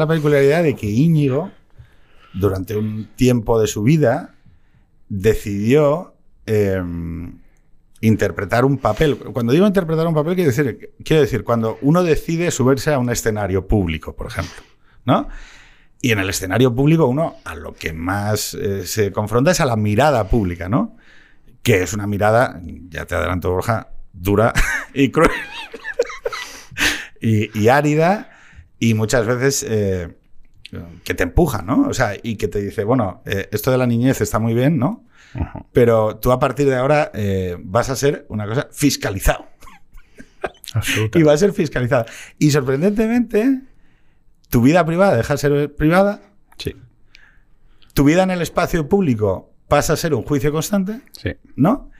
la particularidad de que Íñigo, durante un tiempo de su vida, decidió eh, interpretar un papel. Cuando digo interpretar un papel, quiero decir, cuando uno decide subirse a un escenario público, por ejemplo, ¿no? Y en el escenario público uno a lo que más eh, se confronta es a la mirada pública, ¿no? Que es una mirada, ya te adelanto, Borja, dura y cruel y árida y muchas veces eh, que te empuja, ¿no? O sea, y que te dice, bueno, eh, esto de la niñez está muy bien, ¿no? Pero tú a partir de ahora eh, vas a ser una cosa fiscalizado. Y va a ser fiscalizado. Y sorprendentemente, tu vida privada deja de ser privada, Sí, tu vida en el espacio público pasa a ser un juicio constante, sí. ¿no?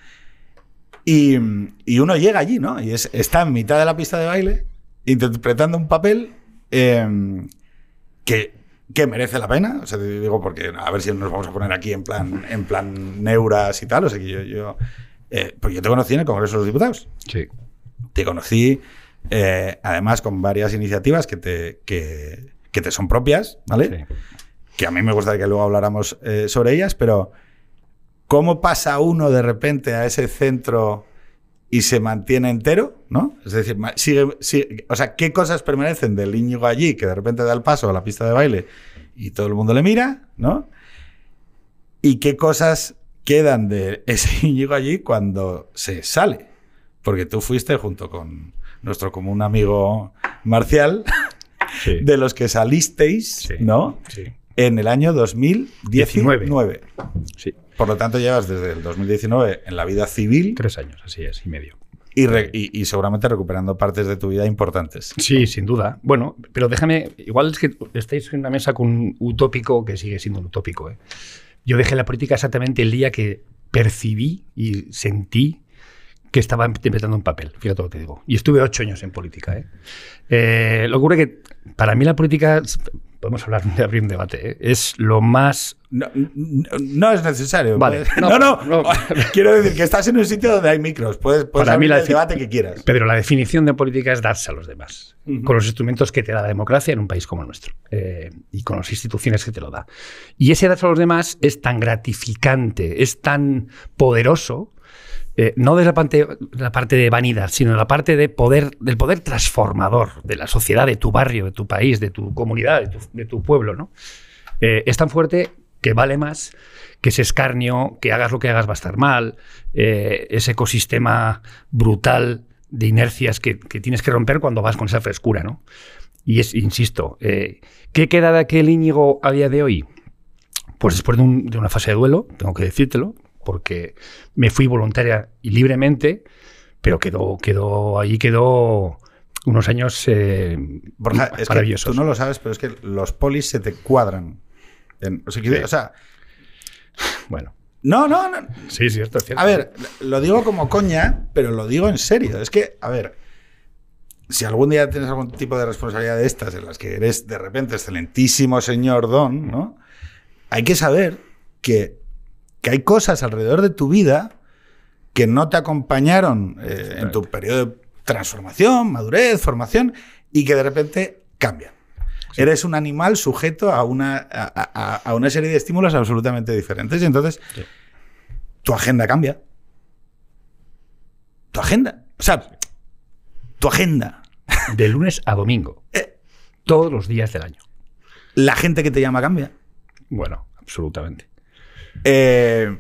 Y, y uno llega allí, ¿no? Y es, está en mitad de la pista de baile interpretando un papel eh, que, que merece la pena. O sea, te digo porque a ver si nos vamos a poner aquí en plan, en plan neuras y tal. O sea, que yo, yo, eh, porque yo te conocí en el Congreso de los Diputados. Sí. Te conocí, eh, además, con varias iniciativas que te, que, que te son propias, ¿vale? sí. que a mí me gustaría que luego habláramos eh, sobre ellas, pero ¿cómo pasa uno de repente a ese centro y se mantiene entero? ¿no? Es decir, sigue, sigue- o sea, ¿qué cosas permanecen del Íñigo allí que de repente da el paso a la pista de baile y todo el mundo le mira? ¿no? ¿Y qué cosas quedan de ese Íñigo allí cuando se sale? Porque tú fuiste junto con nuestro común amigo Marcial, Sí. de los que salisteis, Sí. ¿no? Sí. En el año 2019. Sí. Por lo tanto, llevas desde el 2019 en la vida civil Tres años, así es, y medio. y, re- y- y seguramente recuperando partes de tu vida importantes. Sí, sin duda. Bueno, pero déjame, igual es que estáis en una mesa con un utópico que sigue siendo un utópico. ¿eh? Yo dejé la política exactamente el día que percibí y sentí que estaba interpretando un papel, fíjate lo que te digo. Y estuve ocho años en política. ¿eh? Eh, lo que ocurre que para mí la política, podemos hablar de abrir un debate, ¿eh? es lo más No, no- no es necesario. Vale. No, No. Quiero decir que estás en un sitio donde hay micros. Puedes, puedes Para mí la el debate que quieras. Pero la definición de política es darse a los demás, con los instrumentos que te da la democracia en un país como el nuestro eh, y con las instituciones que te lo da. Y ese darse a los demás es tan gratificante, es tan poderoso, eh, no desde la parte, de vanidad, sino la parte de poder, del poder transformador de la sociedad, de tu barrio, de tu país, de tu comunidad, de tu, de pueblo. ¿no? Eh, es tan fuerte que vale más que ese escarnio, que hagas lo que hagas va a estar mal, eh, ese ecosistema brutal de inercias que, tienes que romper cuando vas con esa frescura, ¿no? Y es, insisto, ¿qué queda de aquel Íñigo a día de hoy? Pues después de, de una fase de duelo, tengo que decírtelo, porque me fui voluntaria y libremente, pero quedó, quedó ahí quedó unos años eh, Borja, es que maravillosos. tú no lo sabes, pero es que los polis se te cuadran. En- o sea, que- Sí. o sea, Bueno, no, no, no. sí, cierto, es cierto. A ver, lo digo como coña, pero lo digo en serio. Es que, a ver, si algún día tienes algún tipo de responsabilidad de estas, en las que eres de repente excelentísimo señor Don, ¿no? Hay que saber que, que hay cosas alrededor de tu vida que no te acompañaron eh, en tu periodo de transformación, madurez, formación, y que de repente cambian. Eres un animal sujeto a una, a, a- a una serie de estímulos absolutamente diferentes. Y entonces, Sí. tu agenda cambia. Tu agenda. O sea, tu agenda. De lunes a domingo, Eh, todos los días del año. la gente que te llama cambia. Bueno, absolutamente. Eh,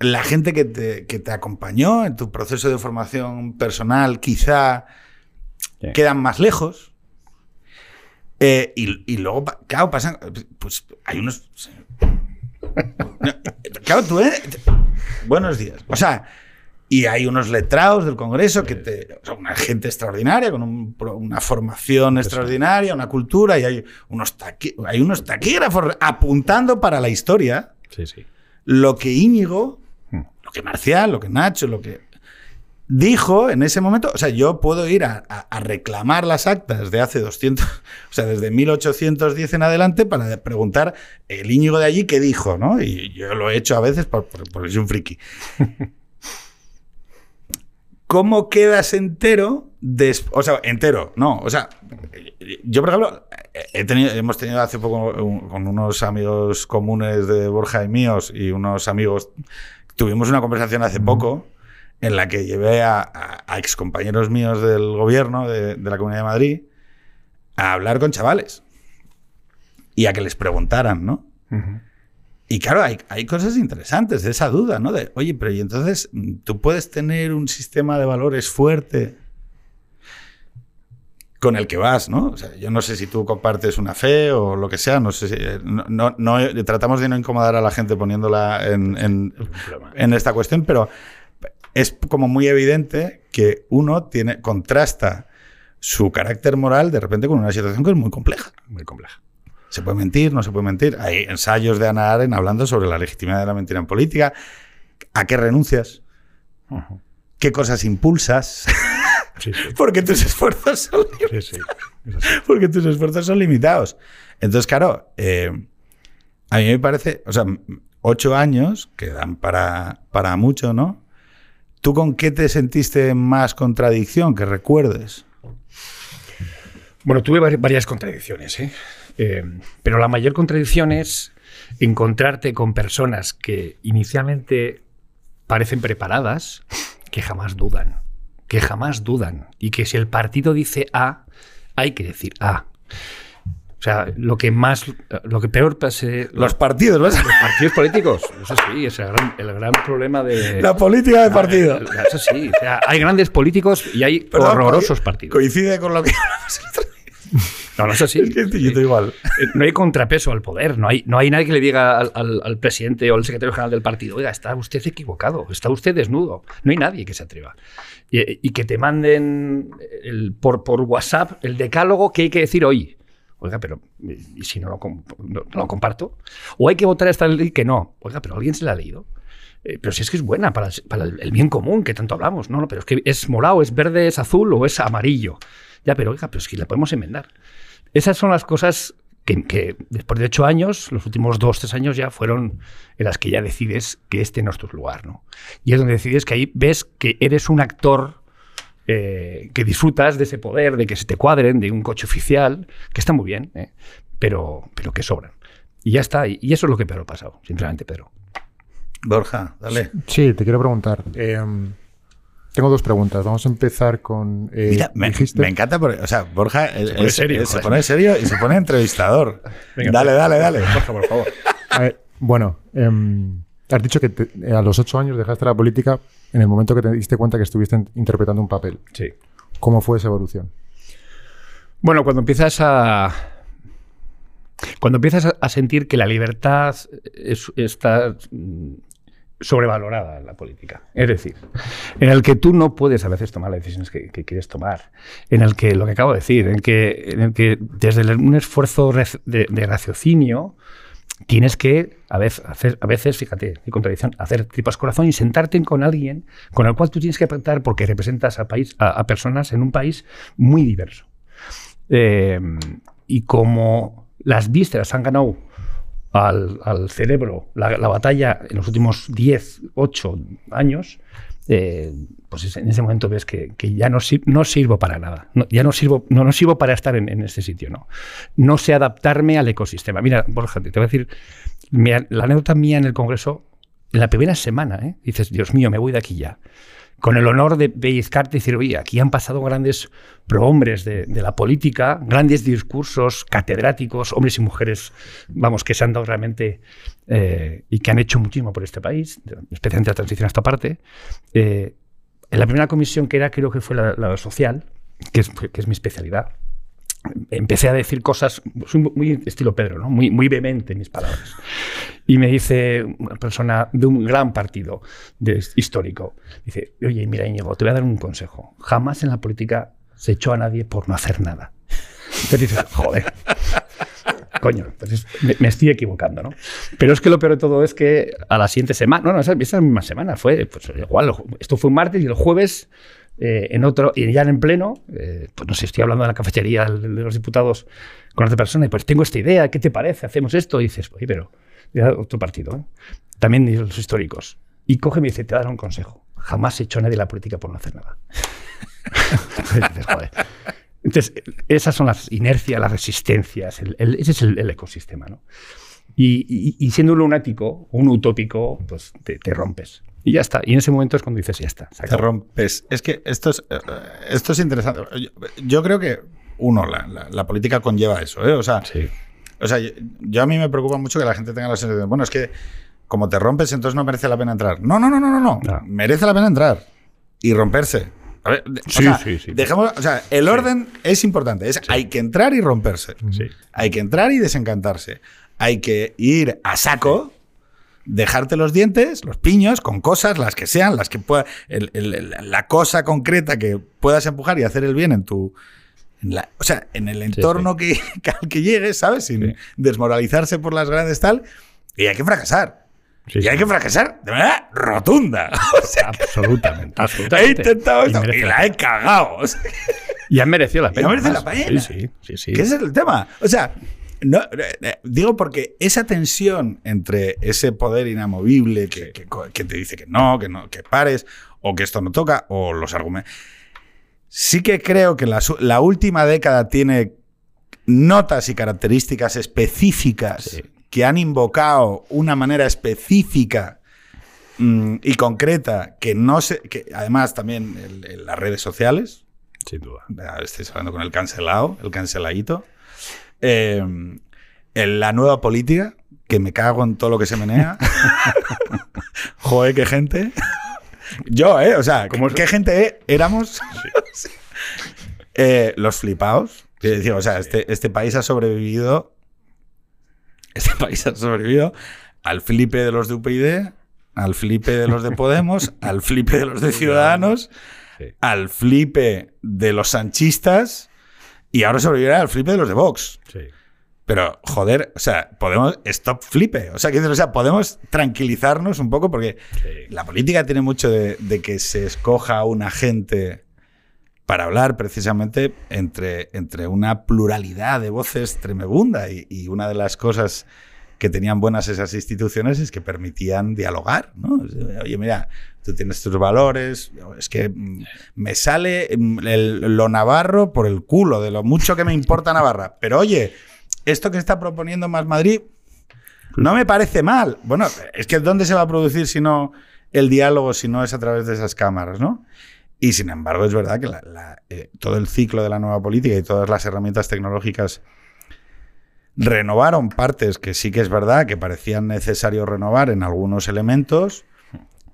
la gente que te, que te acompañó en tu proceso de formación personal quizá Sí. quedan más lejos. Eh, y, y luego, claro, pasan. Pues hay unos. No, claro, tú, ¿eh? Buenos días. O sea, y hay unos letrados del Congreso que te. O sea, una gente extraordinaria, con un una formación extraordinaria, una cultura, y hay unos, hay unos taquígrafos apuntando para la historia Sí, sí. Lo que Íñigo, Hmm. lo que Marcial, lo que Nacho, lo que dijo en ese momento, o sea, yo puedo ir a, a- a reclamar las actas de hace 200, o sea, desde 1810 en adelante para preguntar el Íñigo de allí qué dijo, ¿no? Y yo lo he hecho a veces por- por- soy un friki. ¿Cómo quedas entero des- o sea, entero, no. O sea, yo, por ejemplo, he tenido, hemos tenido hace poco un- con unos amigos comunes de Borja y míos y unos amigos, tuvimos una conversación hace poco en la que llevé a, a, a excompañeros míos del gobierno de, de la Comunidad de Madrid a hablar con chavales y a que les preguntaran, ¿no? Y claro, hay, hay cosas interesantes de esa duda, ¿no? De, oye, pero y entonces mm, tú puedes tener un sistema de valores fuerte con el que vas, ¿no? O sea, yo no sé si tú compartes una fe o lo que sea, no sé si... eh, No, no- no- tratamos de no incomodar a la gente poniéndola en, en- en esta cuestión, pero es como muy evidente que uno tiene, contrasta su carácter moral de repente con una situación que es muy compleja. Muy compleja. Se puede mentir, no se puede mentir. Hay ensayos de Ana Aren hablando sobre la legitimidad de la mentira en política. ¿A qué renuncias? ¿Qué cosas impulsas? Sí, sí. Porque tus esfuerzos son, sí. Así. porque tus esfuerzos son limitados. Entonces, claro, eh, a mí me parece, o sea, ocho años que dan para, para mucho, ¿no? ¿Tú con qué te sentiste en más contradicción que recuerdes? Bueno, tuve vari- varias contradicciones, ¿eh? Eh, pero la mayor contradicción es encontrarte con personas que inicialmente parecen preparadas, que jamás dudan, que jamás dudan, y que si el partido dice A, hay que decir A. O sea, lo que más, lo que peor pase, Los partidos, ¿vas? los partidos políticos, eso sí, es el gran, el gran problema de... La política de partido. Eso sí, o sea, hay grandes políticos y hay Perdón, horrorosos partidos. Coincide con lo que. No, no es así. Es que yo estoy igual. Eh, No hay contrapeso al poder, no hay, no hay nadie que le diga al, al- al presidente o al secretario general del partido, oiga, está usted equivocado, está usted desnudo. No hay nadie que se atreva. Y, que te manden por, WhatsApp el decálogo que hay que decir hoy. Oiga, pero ¿y si no lo, comparto? O hay que votar esta ley que no. Oiga, pero alguien se la ha leído. Eh, pero si es que es buena para, para el bien común que tanto hablamos. No, no, pero es que es morado, es verde, es azul o es amarillo. Ya, pero oiga, pero es que la podemos enmendar. Esas son las cosas que, que después de ocho años, los últimos dos, tres años ya fueron en las que ya decides que este no es tu lugar, ¿no? Y es donde decides que ahí ves que eres un actor eh, que disfrutas de ese poder, de que se te cuadren, de un coche oficial, que está muy bien, ¿eh? pero, pero que sobran. Y ya está, y eso es lo que peor ha pasado, sinceramente, Pedro. Borja, dale. Sí, te quiero preguntar. eh, tengo dos preguntas. Vamos a empezar con. eh, Mira, me, dijiste- me encanta porque, o sea, Borja es- pone es- serio, es- se pone serio y se pone entrevistador. Venga, dale, pues. dale, dale. Favor, por favor. A ver, bueno, em, has dicho que te- a los ocho años dejaste la política en el momento que te diste cuenta que estuviste in- interpretando un papel. Sí. ¿Cómo fue esa evolución? Bueno, cuando empiezas a. Cuando empiezas a- sentir que la libertad es- está sobrevalorada la política. Es decir, en el que tú no puedes a veces tomar las decisiones que, quieres tomar. En el que, lo que acabo de decir, en, que, en que desde un esfuerzo de, de raciocinio tienes que a veces, hacer, a veces, fíjate, qué contradicción, hacer tripas corazón y sentarte con alguien con el cual tú tienes que pactar porque representas a, país, a personas en un país muy diverso. Eh, y como las vísceras han ganado al, al cerebro la, la batalla en los últimos 10, 8 años, eh, pues es- en ese momento ves que, que ya no, no sirvo para nada. No, ya no sirvo, no, no sirvo para estar en, en este sitio. No. no sé adaptarme al ecosistema. Mira, Borja, te voy a decir, la anécdota mía en el Congreso, en la primera semana, ¿eh? dices, Dios mío, me voy de aquí ya con el honor de pellizcarte y decir, oye, aquí han pasado grandes prohombres de, la política, grandes discursos catedráticos, hombres y mujeres, vamos, que se han dado realmente eh, y que han hecho muchísimo por este país, especialmente la transición a esta parte. Eh, en la primera comisión que era, creo que fue la, la social, que es mi especialidad, empecé a decir cosas, muy estilo Pedro, ¿no? muy, muy vehemente en mis palabras. Y me dice una persona de un gran partido de, histórico, dice, oye, mira Íñigo, te voy a dar un consejo. Jamás en la política se echó a nadie por no hacer nada. Entonces dices, joder. Coño, entonces me, me estoy equivocando, ¿no? Pero es que lo peor de todo es que a la siguiente semana, no, no, esa, esa misma semana fue, pues igual, esto fue un martes y el jueves eh, en otro, y ya en pleno, eh, pues no sé, estoy hablando de la cafetería de los diputados con otra persona y pues tengo esta idea, ¿qué te parece? Hacemos esto y dices, oye, pero ya otro partido, ¿eh? también los históricos. Y coge y me dice, te voy a dar un consejo. Jamás he hecho nadie la política por no hacer nada. Dices, joder. Entonces, esas son las inercias, las resistencias, el- el- ese es el, el ecosistema, ¿no? Y, y- y siendo un lunático, un utópico, pues te, te rompes. Y ya está. Y en ese momento es cuando dices, ya está. Te rompes. Es que esto es, eh, esto es interesante. Yo, yo creo que, uno, la, la- la política conlleva eso, ¿eh? O sea, Sí. o sea yo, yo a mí me preocupa mucho que la gente tenga la sensación de, bueno, es que como te rompes, entonces no merece la pena entrar. No, no, no, no, no, no. No. Merece la pena entrar y romperse. A ver, de- o Sí, sea, sí, sí. dejemos- o sea, el orden es importante. Es, Hay que entrar y romperse. Sí. Hay que entrar y desencantarse. Hay que ir a saco, dejarte los dientes, los piños, con cosas, las que sean, las que pueda. el- el- la cosa concreta que puedas empujar y hacer el bien en tu. en la- o sea, en el entorno Que, que al que llegues, ¿sabes? Sin Sí. desmoralizarse por las grandes tal. Y hay que fracasar. Sí, y sí. hay que fracasar de manera rotunda. O sea, Absolutamente. he absolutamente. intentado Y esto y, merece la he cagado. O sea, Y han merecido la Y pena. ha merecido la pena. Sí, sí, sí, sí. Que ese es el tema. O sea, no, eh, eh, digo porque esa tensión entre ese poder inamovible que, que te dice que no, que no, que pares, o que esto no toca, o los argumentos. Sí que creo que la, la última década tiene notas y características específicas Sí. que han invocado una manera específica mm, y concreta que no se. que además también el- el- las redes sociales, Sin duda. Estáis hablando con el cancelado, el canceladito. Eh, en la nueva política, que me cago en todo lo que se menea. Joder, qué gente. Yo, ¿eh? O sea, ¿Cómo es? ¿qué gente eh, éramos? Eh, los flipados. Quiero decir, o sea, este, este país ha sobrevivido. Este país ha sobrevivido al flipe de los de UPyD, al flipe de los de Podemos, al flipe de los de Ciudadanos, Sí. al flipe de los sanchistas y ahora sobrevivirá al flipe de los de Vox. Sí. Pero, joder, o sea, podemos stop flipe. O sea, o sea, podemos tranquilizarnos un poco porque Sí. la política tiene mucho de, de que se escoja un agente para hablar precisamente entre, entre una pluralidad de voces tremebunda. Y, y una de las cosas que tenían buenas esas instituciones es que permitían dialogar. ¿no? Oye, mira, tú tienes tus valores, es que mm, me sale mm, el- lo navarro por el culo, de lo mucho que me importa Navarra. Pero oye, esto que está proponiendo Más Madrid no me parece mal. Bueno, es que ¿dónde se va a producir si no el diálogo, si no es a través de esas cámaras, ¿no? Y sin embargo, es verdad que eh, todo el ciclo de la nueva política y todas las herramientas tecnológicas renovaron partes que sí que es verdad que parecían necesario renovar en algunos elementos,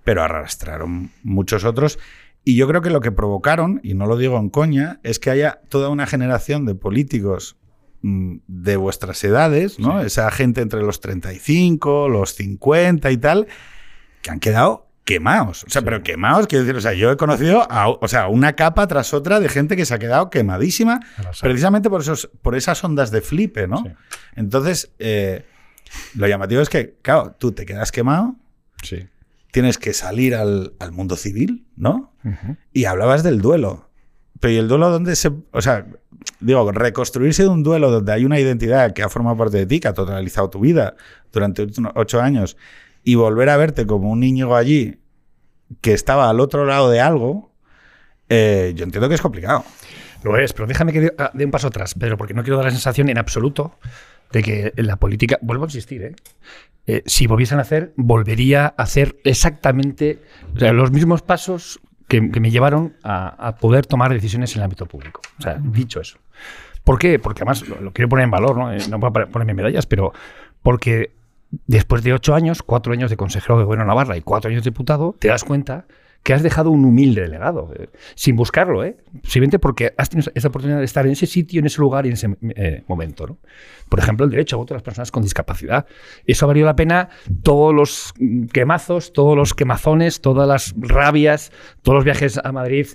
pero arrastraron muchos otros. Y yo creo que lo que provocaron, y no lo digo en coña, es que haya toda una generación de políticos mm, de vuestras edades, ¿no? Esa gente entre los 35, los 50 y tal, que han quedado quemados. O sea, pero quemados, quiero decir, o sea, yo he conocido a, o sea, una capa tras otra de gente que se ha quedado quemadísima precisamente por, esos, por esas ondas de flipe, ¿no? Sí. Entonces, eh, lo llamativo es que, claro, tú te quedas quemado, Sí. tienes que salir al, al mundo civil, ¿no? Ujú. Y hablabas del duelo. Pero ¿y el duelo dónde se...? O sea, digo, reconstruirse de un duelo donde hay una identidad que ha formado parte de ti, que ha totalizado tu vida durante ocho años, y volver a verte como un niño allí que estaba al otro lado de algo, eh, yo entiendo que es complicado. Lo es, pero déjame que dé ah, dé un paso atrás, Pedro, porque no quiero dar la sensación en absoluto de que la política, vuelvo a insistir, ¿eh? Eh, si volviesen a hacer, volvería a hacer exactamente los mismos pasos que, me llevaron a, poder tomar decisiones en el ámbito público. O sea, dicho eso. ¿Por qué? Porque además lo, quiero poner en valor, ¿no? Eh, no voy a ponerme medallas, pero porque después de ocho años, cuatro años de consejero de Gobierno Navarra y cuatro años de diputado, te das cuenta que has dejado un humilde delegado, eh, sin buscarlo, ¿eh? simplemente porque has tenido esa oportunidad de estar en ese sitio, en ese lugar y en ese eh, momento. ¿no? Por ejemplo, el derecho a voto de las personas con discapacidad. Eso ha valido la pena todos los quemazos, todos los quemazones, todas las rabias, todos los viajes a Madrid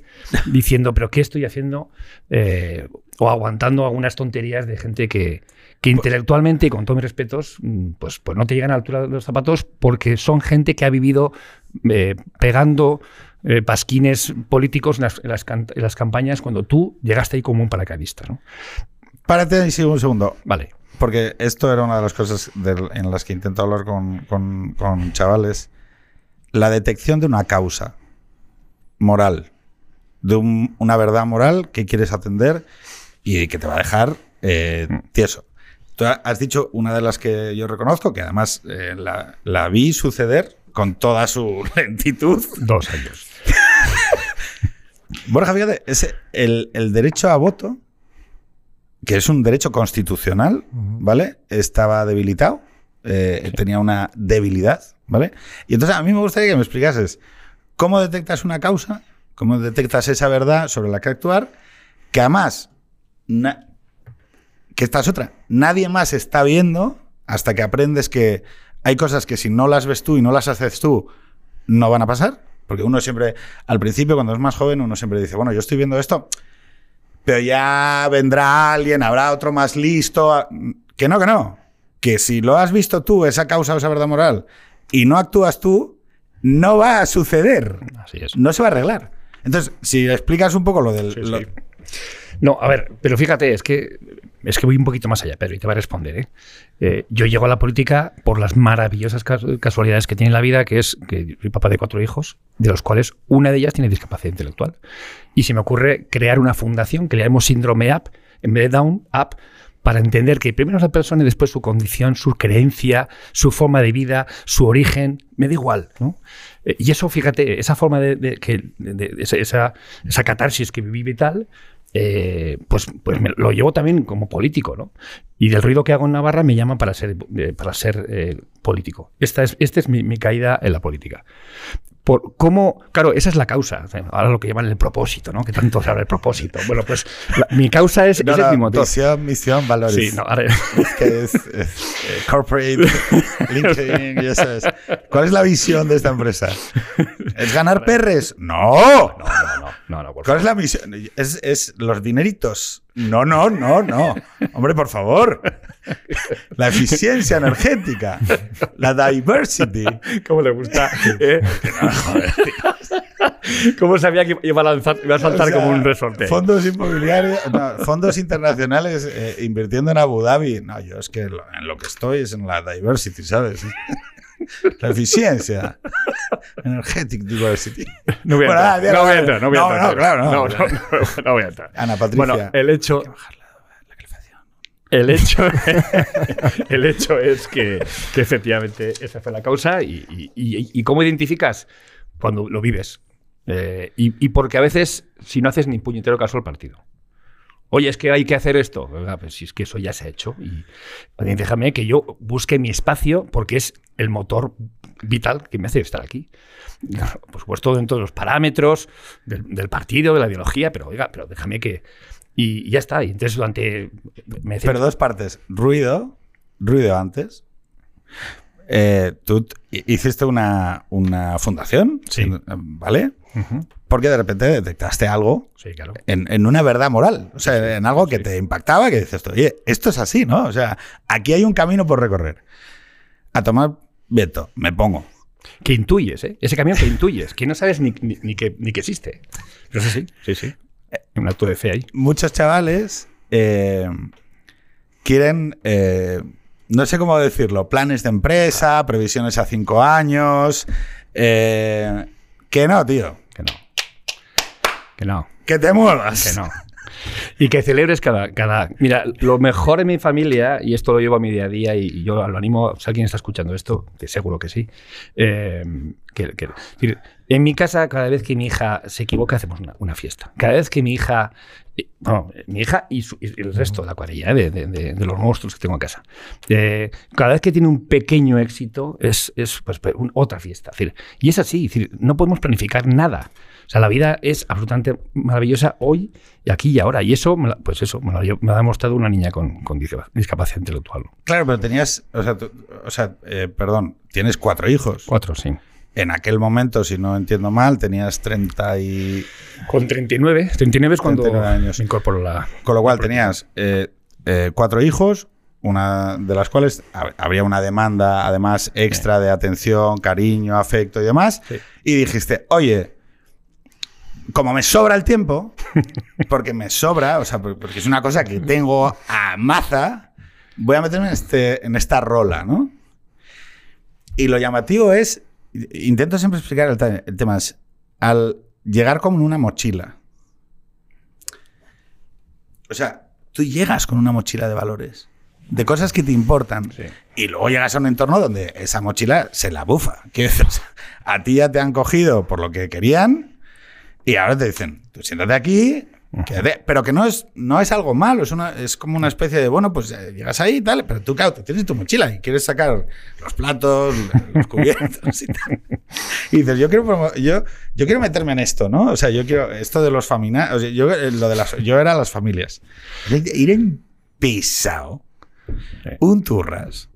diciendo, pero ¿qué estoy haciendo? Eh, o aguantando algunas tonterías de gente que, que intelectualmente y con todos mis respetos, mm, pues, pues no te llegan a la altura de los zapatos porque son gente que ha vivido eh, pegando eh, pasquines políticos en las, en las can- en las campañas cuando tú llegaste ahí como un paracaidista. ¿no? Párate ahí un segundo. Vale. Porque esto era una de las cosas en las que intento hablar con, con- con chavales. La detección de una causa moral de un- una verdad moral que quieres atender y que te va a dejar eh, tieso. Tú has dicho una de las que yo reconozco, que además eh, la, la vi suceder con toda su lentitud. Dos años. Borja, fíjate, ese, el, el derecho a voto, que es un derecho constitucional, ¿vale? Estaba debilitado, eh, tenía una debilidad, ¿vale? Y entonces a mí me gustaría que me explicases cómo detectas una causa, cómo detectas esa verdad sobre la que actuar, que además, na- que esta es otra, nadie más está viendo hasta que aprendes que hay cosas que si no las ves tú y no las haces tú, no van a pasar. Porque uno siempre, al principio, cuando es más joven, uno siempre dice, bueno, yo estoy viendo esto, pero ya vendrá alguien, habrá otro más listo. Que no, que no. Que si lo has visto tú, esa causa o esa verdad moral, y no actúas tú, no va a suceder. Así es. No se va a arreglar. Entonces, si explicas un poco lo del... Sí, lo- sí. No, a ver, pero fíjate, es que es que voy un poquito más allá, Pedro, y te voy a responder. ¿eh? Eh, yo llego a la política por las maravillosas cas- casualidades que tiene la vida, que es que soy papá de cuatro hijos, de los cuales una de ellas tiene discapacidad intelectual. Y se me ocurre crear una fundación que le llamamos Síndrome Up, en vez de Down Up, para entender que primero es la persona y después su condición, su creencia, su forma de vida, su origen, me da igual, ¿no? Eh, Y eso, fíjate, esa forma de, que, esa, esa, catarsis que viví tal, eh, pues, pues me- lo llevo también como político, ¿no? Y del ruido que hago en Navarra me llaman para ser, eh, para ser eh, político. Esta es, esta es mi caída en la política. Por cómo, claro, esa es la causa. O sea, Ahora lo que llaman el propósito, ¿no? Que tanto se habla del propósito. Bueno, pues la- mi causa es, No, ese es no, mi motor. Visión, misión, valores. Sí, no, ahora- Es que es, es, eh, corporate, LinkedIn, y eso es. ¿Cuál es la visión de esta empresa? ¿Es ganar perres? No. no, no, no, no, no, ¿Cuál es la misión? ¿Es, es los dineritos? No, no, no, no. Hombre, por favor. La eficiencia energética. La diversity. ¿Cómo le gusta? ¿eh? ¿Cómo sabía que iba a, lanzar, iba a saltar O sea, como un resorte? Fondos inmobiliarios, no, fondos internacionales eh, invirtiendo en Abu Dhabi. No, yo es que lo- en lo que estoy es en la diversity, ¿sabes? La eficiencia. Energetic diversity. No voy a Bueno, entrar. ah, bien, no voy a entrar. No voy a entrar. no, claro, no. no, no, no, no voy a entrar. Ana Patricia. Bueno, el hecho, el hecho, el hecho es que, que efectivamente esa fue la causa y, y- y- y cómo identificas cuando lo vives. Eh, y, y porque a veces, si no haces ni puñetero caso al partido. Oye, es que hay que hacer esto. Oiga, pues si es que eso ya se ha hecho. Y déjame que yo busque mi espacio porque es el motor vital que me hace estar aquí. Por supuesto, dentro de los parámetros del, del partido, de la ideología, pero oiga, pero déjame que. Y, y ya está. Y entonces durante. Me decía- Pero dos partes. Ruido. Ruido antes. Eh, tú hiciste una, una fundación. Sí. ¿Vale? Ujú. Porque de repente detectaste algo Sí, claro. en, en una verdad moral. O sea, en algo que te impactaba, que dices, oye, esto es así, ¿no? O sea, aquí hay un camino por recorrer. A tomar viento, me pongo. Que intuyes, ¿eh? Ese camión que intuyes, que no sabes ni, ni, ni que, ni que existe. Pero eso sí, sí, sí. Un acto de fe ahí. Muchos chavales eh, quieren, eh, no sé cómo decirlo, planes de empresa, previsiones a cinco años. eh, que no, tío. Que no. Que no. Que te muevas. Que no. Y que celebres cada, cada... Mira, lo mejor en mi familia, y esto lo llevo a mi día a día, y yo lo animo, si alguien está escuchando esto, que seguro que sí, eh, que, que- en mi casa, cada vez que mi hija se equivoca, hacemos una, una fiesta. Cada vez que mi hija, eh, bueno, mi hija y, su- y el resto de la cuadrilla, eh, de, de- de- de los monstruos que tengo en casa, eh, cada vez que tiene un pequeño éxito, es, es pues, un- otra fiesta. Es decir, y es así, es decir, no podemos planificar nada. O sea, la vida es absolutamente maravillosa hoy y aquí y ahora. Y eso, me la- pues eso, me lo, ha- me lo ha demostrado una niña con, con discapa- discapacidad intelectual. Claro, pero tenías, o sea, tú- o sea eh, perdón, tienes cuatro hijos. Cuatro, sí. En aquel momento, si no entiendo mal, tenías 30 y... Con 39. 39 es cuando 39 años. me incorporo la... Con lo cual tenías eh, eh, cuatro hijos, una de las cuales hab- habría una demanda, además, extra de atención, cariño, afecto y demás. Sí. Y dijiste, oye, como me sobra el tiempo, porque me sobra, o sea, por- porque es una cosa que tengo a maza, voy a meterme en, este, en esta rola, ¿no? Y lo llamativo es, intento siempre explicar el, tema, es al llegar como en una mochila, O sea, tú llegas con una mochila de valores, de cosas que te importan, y luego llegas a un entorno donde esa mochila se la bufa. Decir, a ti ya te han cogido por lo que querían y ahora te dicen, tú siéntate aquí, quédate. pero que no es, no es algo malo, es, una, es como una especie de, bueno, pues eh, llegas ahí y tal, pero tú, claro, te tienes tu mochila y quieres sacar los platos, los cubiertos y tal. Y dices, yo quiero, yo, yo quiero meterme en esto, ¿no? O sea, yo quiero, esto de los familiares, o sea, yo, eh, lo de las, yo era las familias. Ir en pisao, un turras.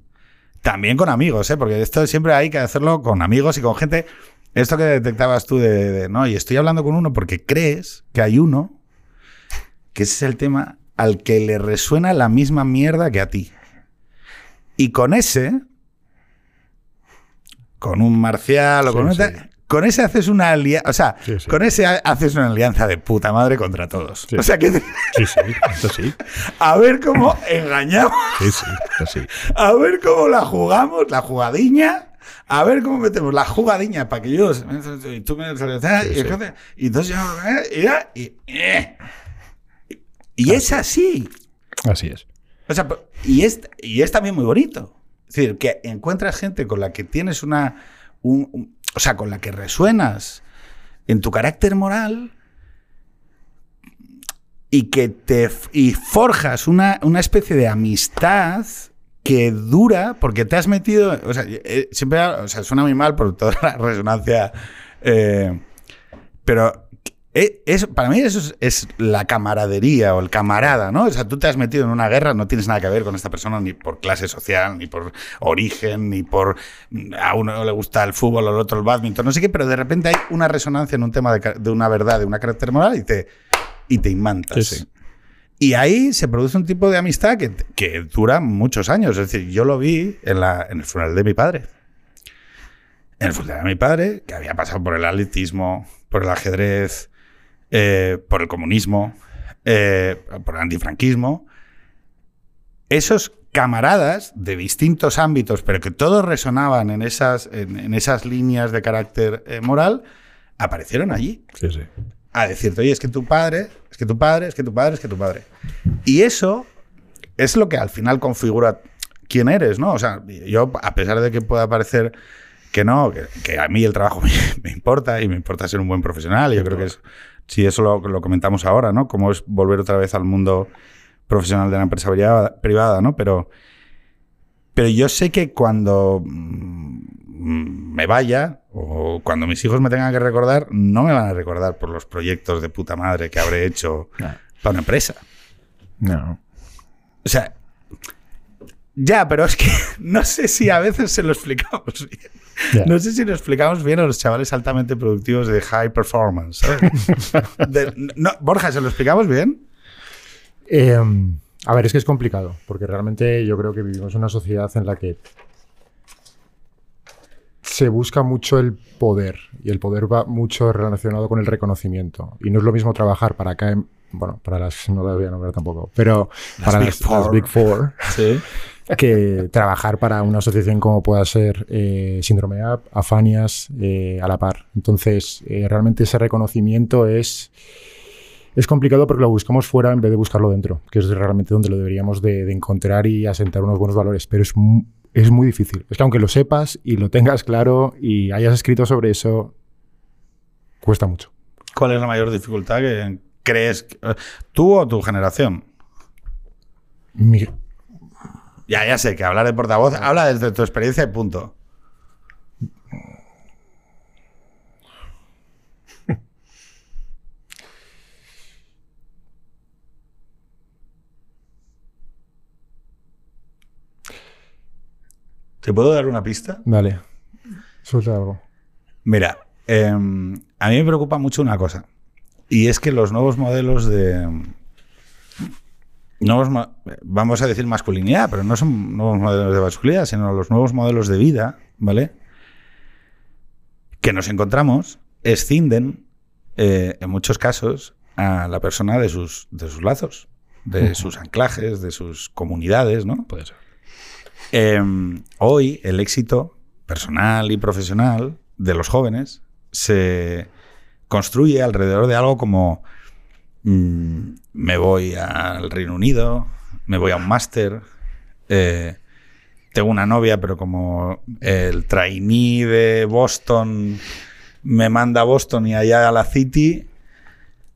También con amigos, ¿eh? porque esto siempre hay que hacerlo con amigos y con gente. Esto que detectabas tú de, de, no, y estoy hablando con uno porque crees que hay uno que ese es el tema al que le resuena la misma mierda que a ti. Y con ese, con un marcial o Sí, con un sí. con ese haces una alianza, o sea, Sí, con ese ha- haces una alianza de puta madre contra todos. O sea que Sí, sí, esto sí. a ver cómo engañamos Sí, sí, esto sí. a ver cómo la jugamos, la jugadiña. A ver cómo metemos la jugadiña para que yo. Y tú me. Y, entonces- y entonces yo. eh, Y, y, y es así. Así es. O sea, y es, y es también muy bonito. Es decir, que encuentras gente con la que tienes una. un- un- o sea, con la que resuenas en tu carácter moral y que te y forjas una, una especie de amistad que dura porque te has metido. O sea, eh, siempre. O sea, suena muy mal por toda la resonancia. eh, pero eh, es, para mí eso es, es la camaradería o el camarada, ¿no? O sea, tú te has metido en una guerra, no tienes nada que ver con esta persona ni por clase social, ni por origen, ni por a uno le gusta el fútbol, al otro el badminton, no sé qué, pero de repente hay una resonancia en un tema de, de una verdad, de una carácter moral y te, y te imantas. Sí, sí. Y ahí se produce un tipo de amistad que, que dura muchos años. Es decir, yo lo vi en, el funeral de mi padre. En el funeral de mi padre, que había pasado por el atletismo, por el ajedrez, eh, por el comunismo, eh, por el antifranquismo. Esos camaradas de distintos ámbitos, pero que todos resonaban en esas, en esas líneas de carácter eh, moral, aparecieron allí Sí, sí. A decirte, oye, es que tu padre, es que tu padre, es que tu padre, es que tu padre. Y eso es lo que al final configura quién eres, ¿no? O sea, yo, a pesar de que pueda parecer que no, que, que a mí el trabajo me, me importa y me importa ser un buen profesional, y yo creo que es, si eso lo, lo comentamos ahora, ¿no? Cómo es volver otra vez al mundo profesional de la empresa privada, privada, ¿no? Pero, pero yo sé que cuando mm, me vaya o cuando mis hijos me tengan que recordar, no me van a recordar por los proyectos de puta madre que habré hecho No. para una empresa. No. O sea, ya, pero es que no sé si a veces se lo explicamos bien. No sé si lo explicamos bien a los chavales altamente productivos de high performance. ¿sabes? De- no, Borja, ¿se lo explicamos bien? Eh, a ver, es que es complicado, porque realmente yo creo que vivimos en una sociedad en la que se busca mucho el poder y el poder va mucho relacionado con el reconocimiento. Y no es lo mismo trabajar para acá, bueno, para las, no las voy a nombrar tampoco, pero Las para Big las. Big Four, Sí. que trabajar para una asociación como pueda ser eh, Síndrome Up, Afanias, eh, a la par. Entonces, eh, realmente ese reconocimiento es, es complicado porque lo buscamos fuera en vez de buscarlo dentro, que es realmente donde lo deberíamos de, de encontrar y asentar unos buenos valores. Pero es, es muy difícil. Es que aunque lo sepas y lo tengas claro y hayas escrito sobre eso, cuesta mucho. ¿Cuál es la mayor dificultad que crees? que- ¿Tú o tu generación? Mi- Ya, ya sé que hablar de portavoz, habla desde tu experiencia y punto. ¿Te puedo dar una pista? Dale, suelta algo. Mira, eh, a mí me preocupa mucho una cosa. Y es que los nuevos modelos de. Nuevos, mo- vamos a decir masculinidad, pero no son nuevos modelos de masculinidad, sino los nuevos modelos de vida, ¿vale? Que nos encontramos escinden, eh, en muchos casos, a la persona de sus, de sus lazos, de sus anclajes, de sus comunidades, ¿no? Puede ser. Eh, hoy el éxito personal y profesional de los jóvenes se construye alrededor de algo como mm, me voy al Reino Unido, me voy a un máster. eh, tengo una novia, pero como el trainee de Boston me manda a Boston y allá a la City,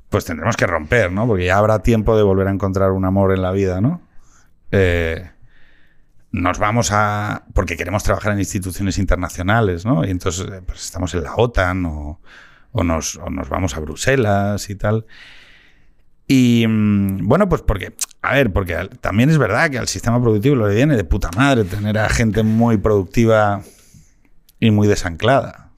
pues tendremos que romper, ¿no? Porque ya habrá tiempo de volver a encontrar un amor en la vida, ¿no? Eh, nos vamos a. porque queremos trabajar en instituciones internacionales, ¿no? Y entonces eh, pues estamos en la OTAN o, nos, vamos a Bruselas y tal. Y mm, bueno, pues porque, a ver, porque también es verdad que al sistema productivo le viene de puta madre tener a gente muy productiva y muy desanclada.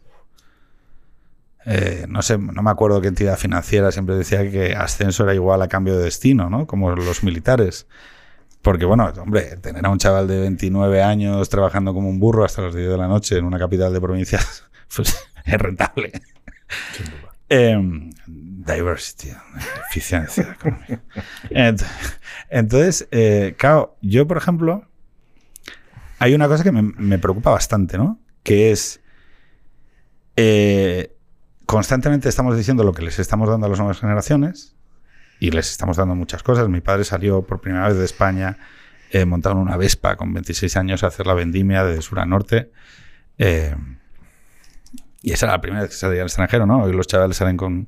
Eh, no sé, no me acuerdo qué entidad financiera siempre decía que ascenso era igual a cambio de destino, ¿no? Como los militares. Porque, bueno, hombre, tener a un chaval de 29 años trabajando como un burro hasta las 10 de la noche en una capital de provincia, pues es rentable. Em, diversity, eficiencia económica. Ent- Entonces, eh, claro, yo, por ejemplo, hay una cosa que me, me preocupa bastante, ¿no? Que es. eh, constantemente estamos diciendo lo que les estamos dando a las nuevas generaciones y les estamos dando muchas cosas. Mi padre salió por primera vez de España eh, montado en una Vespa con 26 años a hacer la vendimia de sur a norte. Eh, y esa era la primera vez que salía al extranjero, ¿no? Hoy los chavales salen con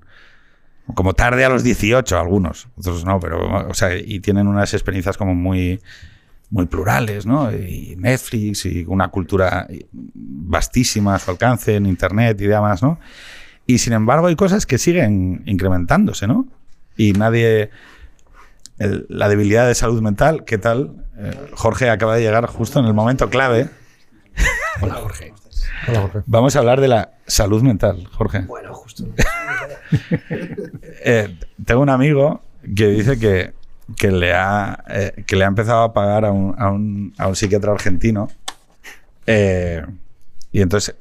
como tarde a los 18, algunos, otros no, pero, o sea, y tienen unas experiencias como muy, muy plurales, ¿no? Y Netflix y una cultura vastísima a su alcance en Internet y demás, ¿no? Y sin embargo hay cosas que siguen incrementándose, ¿no? Y nadie... el- la debilidad de salud mental, ¿qué tal? Eh, Jorge acaba de llegar justo en el momento clave. Hola, Jorge. Hola, Jorge. Vamos a hablar de la salud mental, Jorge. Bueno, justo. Eh, tengo un amigo que dice que, que, le ha, eh, que le ha empezado a pagar a un, a un, a un psiquiatra argentino. eh, y entonces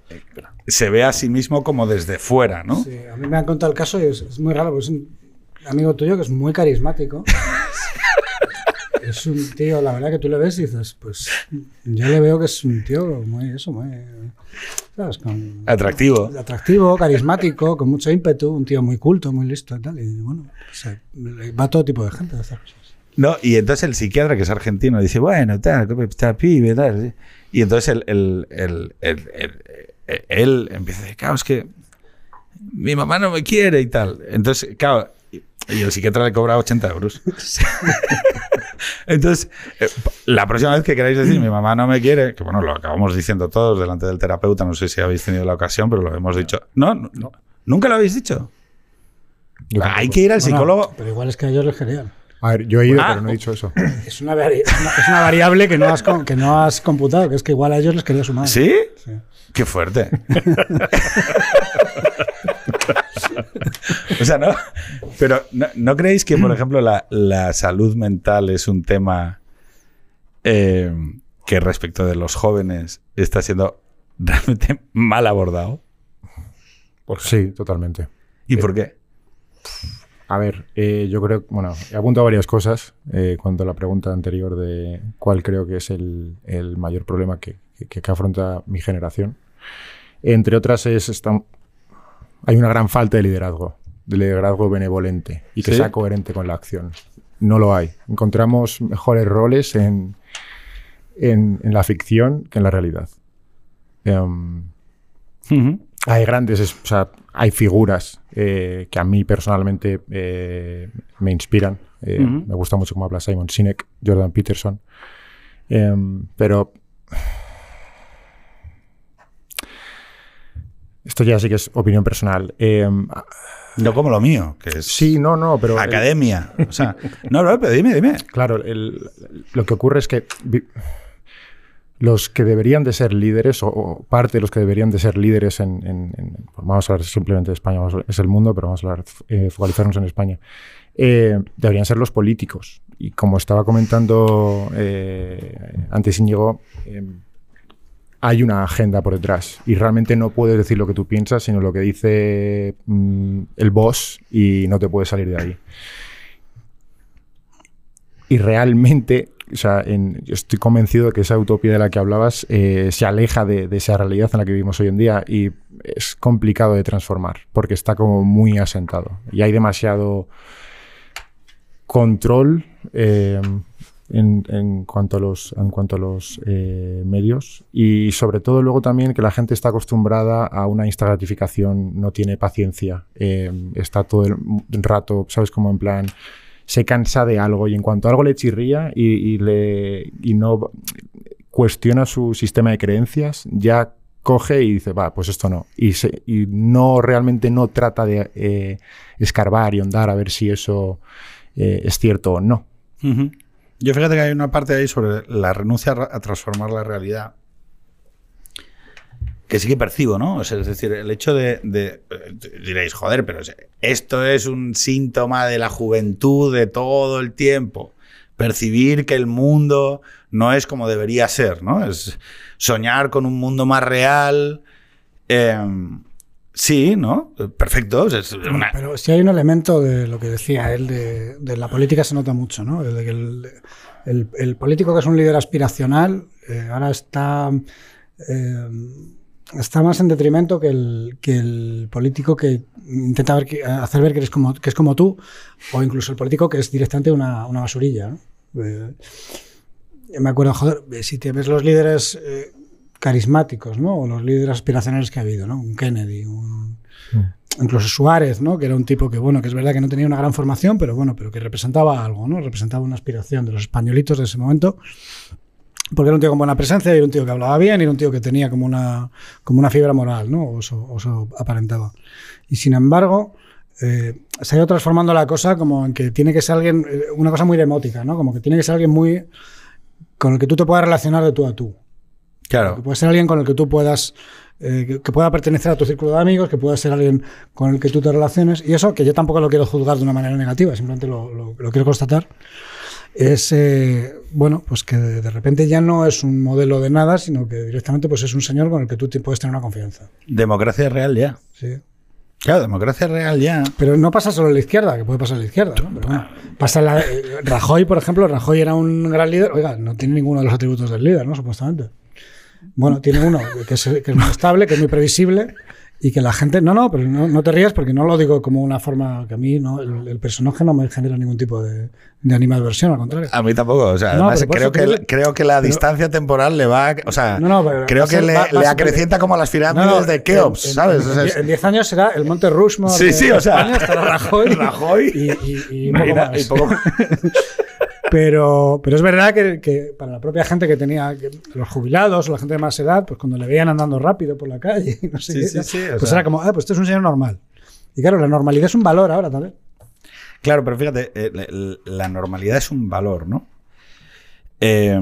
se ve a sí mismo como desde fuera, ¿no? Sí, a mí me han contado el caso y es, es muy raro, porque es un amigo tuyo que es muy carismático. es un tío, la verdad que tú le ves y dices, pues yo le veo que es un tío muy, eso, muy, ¿sabes? Con- Atractivo. atractivo, carismático, con mucho ímpetu, un tío muy culto, muy listo y tal. Y bueno, pues, eh, va todo tipo de gente a estas cosas. No, y entonces el psiquiatra, que es argentino, dice, bueno, tal, está pibe, tal. Y entonces el, el- el- el- el- el- él empieza a decir, claro, es que mi mamá no me quiere y tal. Entonces, claro, y el psiquiatra le cobra 80 euros. Entonces, eh, la próxima vez que queráis decir mi mamá no me quiere, que bueno, lo acabamos diciendo todos delante del terapeuta, no sé si habéis tenido la ocasión, pero lo hemos dicho. No, no, no. nunca lo habéis dicho. Hay que ir al Bueno, psicólogo. pero igual es que a ellos les querían. A ver, yo he ido, Ah. pero no he dicho eso. Es una, vari- es una- es una variable que no, has, con- que no has computado, que es que igual a ellos les quería sumar. ¿Sí? Sí. Qué fuerte. o sea, ¿no? Pero ¿no, no creéis que, por ejemplo, la, la salud mental es un tema eh, que respecto de los jóvenes está siendo realmente mal abordado? Sí, totalmente. ¿Y por qué? A ver, eh, yo creo, bueno, he apuntado varias cosas eh, cuando a la pregunta anterior de cuál creo que es el, el mayor problema que, que- que afronta mi generación. Entre otras es, esta- hay una gran falta de liderazgo, de liderazgo benevolente y que ¿Sí? sea coherente con la acción. No lo hay. Encontramos mejores roles en, en, en la ficción que en la realidad. Em, hay grandes, es- o sea, hay figuras eh, que a mí personalmente eh, me inspiran. Eh. Me gusta mucho cómo habla Simon Sinek, Jordan Peterson. Em, pero esto ya sí que es opinión personal. Em, No como lo mío, que es sí, no, no, pero el- academia. O sea, no, no, pero dime, dime. Claro, el- lo que ocurre es que los que deberían de ser líderes, o, o parte de los que deberían de ser líderes en, en- en- pues vamos a hablar simplemente de España, vamos es el mundo, pero vamos a hablar, eh, focalizarnos en España, eh, deberían ser los políticos. Y como estaba comentando eh, antes Íñigo, eh, hay una agenda por detrás y realmente no puedes decir lo que tú piensas, sino lo que dice mm, el boss y no te puedes salir de ahí. Y realmente, o sea, estoy convencido de que esa utopía de la que hablabas eh, se aleja de, de esa realidad en la que vivimos hoy en día y es complicado de transformar porque está como muy asentado y hay demasiado control eh, en, en cuanto a los, en cuanto a los eh, medios y sobre todo luego también que la gente está acostumbrada a una instant gratificación, no tiene paciencia, eh, está todo el rato, ¿sabes? Como en plan, se cansa de algo y en cuanto algo le chirría y, y le, y no cuestiona su sistema de creencias, ya coge y dice, va, pues esto no. Y, se- y no realmente no trata de eh, escarbar y hondar a ver si eso eh, es cierto o no. Ujú. Yo fíjate que hay una parte ahí sobre la renuncia a ra- a transformar la realidad que sí que percibo, ¿no? O sea, es decir, el hecho de, de- eh, diréis, joder, pero esto es un síntoma de la juventud de todo el tiempo. Percibir que el mundo no es como debería ser, ¿no? Es soñar con un mundo más real. Em, sí, ¿no? Perfecto. es una- Pero si hay un elemento de lo que decía él, de, de la política se nota mucho, ¿no? El, de que el, el- el político que es un líder aspiracional eh, ahora está, eh, está más en detrimento que el, que el político que intenta ver que- hacer ver que, eres como, que es como tú, o incluso el político que es directamente una, una basurilla. ¿no? Eh, me acuerdo, joder, si te ves los líderes carismáticos, ¿no? O los líderes aspiracionales que ha habido, ¿no? Un Kennedy, un, incluso Suárez, ¿no? Que era un tipo que, bueno, que es verdad que no tenía una gran formación, pero bueno, pero que representaba algo, ¿no? Representaba una aspiración de los españolitos de ese momento. Porque era un tío con buena presencia, era un tío que hablaba bien, era un tío que tenía como una, como una fibra moral, ¿no? O eso, o eso aparentaba. Y sin embargo, eh, se ha ido transformando la cosa como en que tiene que ser alguien, eh, una cosa muy demótica, ¿no? Como que tiene que ser alguien muy con el que tú te puedas relacionar de tú a tú. Que puede ser alguien con el que tú puedas, eh, que, que pueda pertenecer a tu círculo de amigos, que pueda ser alguien con el que tú te relaciones. Y eso, que yo tampoco lo quiero juzgar de una manera negativa, simplemente lo, lo- lo quiero constatar, es, eh, bueno, pues que de, de repente ya no es un modelo de nada, sino que directamente pues es un señor con el que tú te puedes tener una confianza. Democracia real ya. ¿sí? Claro, democracia real ya. Pero no pasa solo en la izquierda, que puede pasar en la izquierda. ¿no? Pero bueno, pasa la, eh, Rajoy, por ejemplo, Rajoy era un gran líder. Oiga, no tiene ninguno de los atributos del líder, ¿no? Supuestamente. Bueno, tiene uno que es, que es muy estable, que es muy previsible y que la gente. No, no, pero no, no te rías porque no lo digo como una forma que a mí no, el, el personaje no me genera ningún tipo de, de animadversión, al contrario. A mí tampoco. O sea, No, además creo que, creo que la pero- distancia temporal le va. O sea, pero creo que ser- le, va- va a le ser- acrecienta como las pirámides de Keops, en- ¿sabes? En, O sea, es- en 10 años será el Monte Rushmore. Sí, de- sí, o sea, España, estará Rajoy. Rajoy. Y, y- poco más. poco más. Pero, pero es verdad que, que para la propia gente que tenía, que los jubilados o la gente de más edad, pues cuando le veían andando rápido por la calle, no sé Sí, qué, sí, pues sea- era como, ah, pues esto es un señor normal. Y claro, la normalidad es un valor ahora también. Claro, pero fíjate, eh, la, la normalidad es un valor, ¿no? Eh,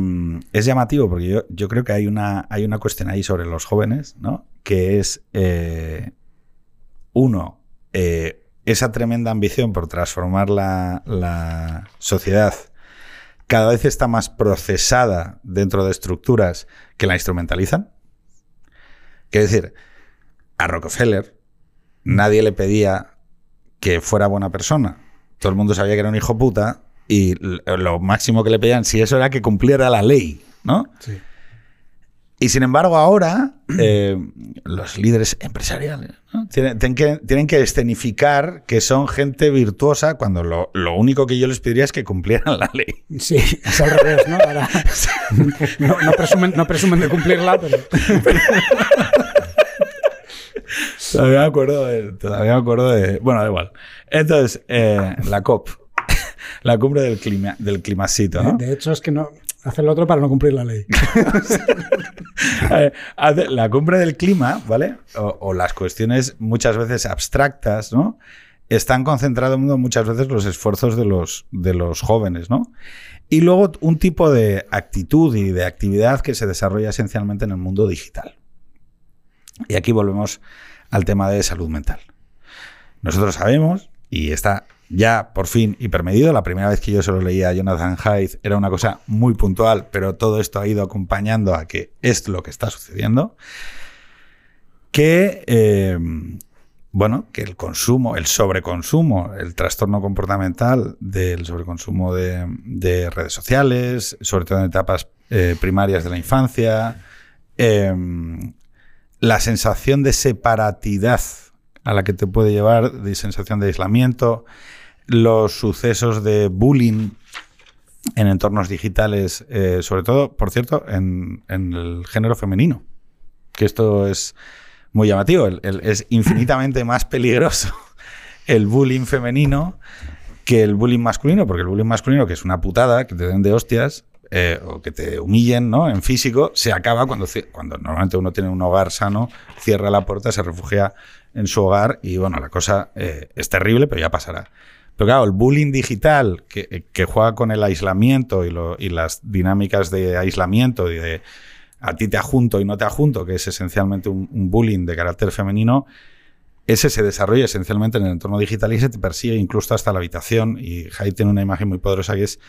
es llamativo porque yo, yo creo que hay una, hay una cuestión ahí sobre los jóvenes, ¿no? Que es, eh, uno, eh, esa tremenda ambición por transformar la, la sociedad cada vez está más procesada dentro de estructuras que la instrumentalizan. Quiero decir, a Rockefeller nadie le pedía que fuera buena persona. Todo el mundo sabía que era un hijo puta y lo máximo que le pedían, si eso era que cumpliera la ley, ¿no? Sí. Y sin embargo, ahora eh, los líderes empresariales ¿no? tienen, tienen que, tienen que escenificar que son gente virtuosa cuando lo, lo único que yo les pediría es que cumplieran la ley. Sí, es al revés, ¿no? Ahora, no, no presumen, no presumen de cumplirla, pero. Todavía me acuerdo de. Todavía me acuerdo de. Bueno, da igual. Entonces, eh, la COP. La cumbre del, clima, del climasito, ¿no? De hecho, es que no. Hace lo otro para no cumplir la ley. Eh, la cumbre del clima, ¿vale? O, las cuestiones muchas veces abstractas, ¿no? Están concentrando muchas veces los esfuerzos de los, de los jóvenes, ¿no? Y luego un tipo de actitud y de actividad que se desarrolla esencialmente en el mundo digital. Y aquí volvemos al tema de salud mental. Nosotros sabemos, y está ya por fin hipermedido, la primera vez que yo se lo leía a Jonathan Haidt era una cosa muy puntual, pero todo esto ha ido acompañando a que es lo que está sucediendo, que, eh, bueno, que el consumo, el sobreconsumo, el trastorno comportamental del sobreconsumo de, de redes sociales, sobre todo en etapas eh, primarias de la infancia, eh, la sensación de separatidad a la que te puede llevar, de sensación de aislamiento, los sucesos de bullying en entornos digitales, eh, sobre todo, por cierto, en, el género femenino. Que esto es muy llamativo. Es infinitamente más peligroso el bullying femenino que el bullying masculino, porque el bullying masculino, que es una putada, que te den de hostias eh, o que te humillen ¿no? en físico, se acaba cuando, cuando normalmente uno tiene un hogar sano, cierra la puerta, se refugia en su hogar y bueno, la cosa eh, es terrible, pero ya pasará. Pero claro, el bullying digital que, que juega con el aislamiento y las dinámicas de aislamiento y de a ti te ajunto y no te ajunto, que es esencialmente un, un bullying de carácter femenino, ese se desarrolla esencialmente en el entorno digital y se te persigue incluso hasta la habitación. Y Jai tiene una imagen muy poderosa que es,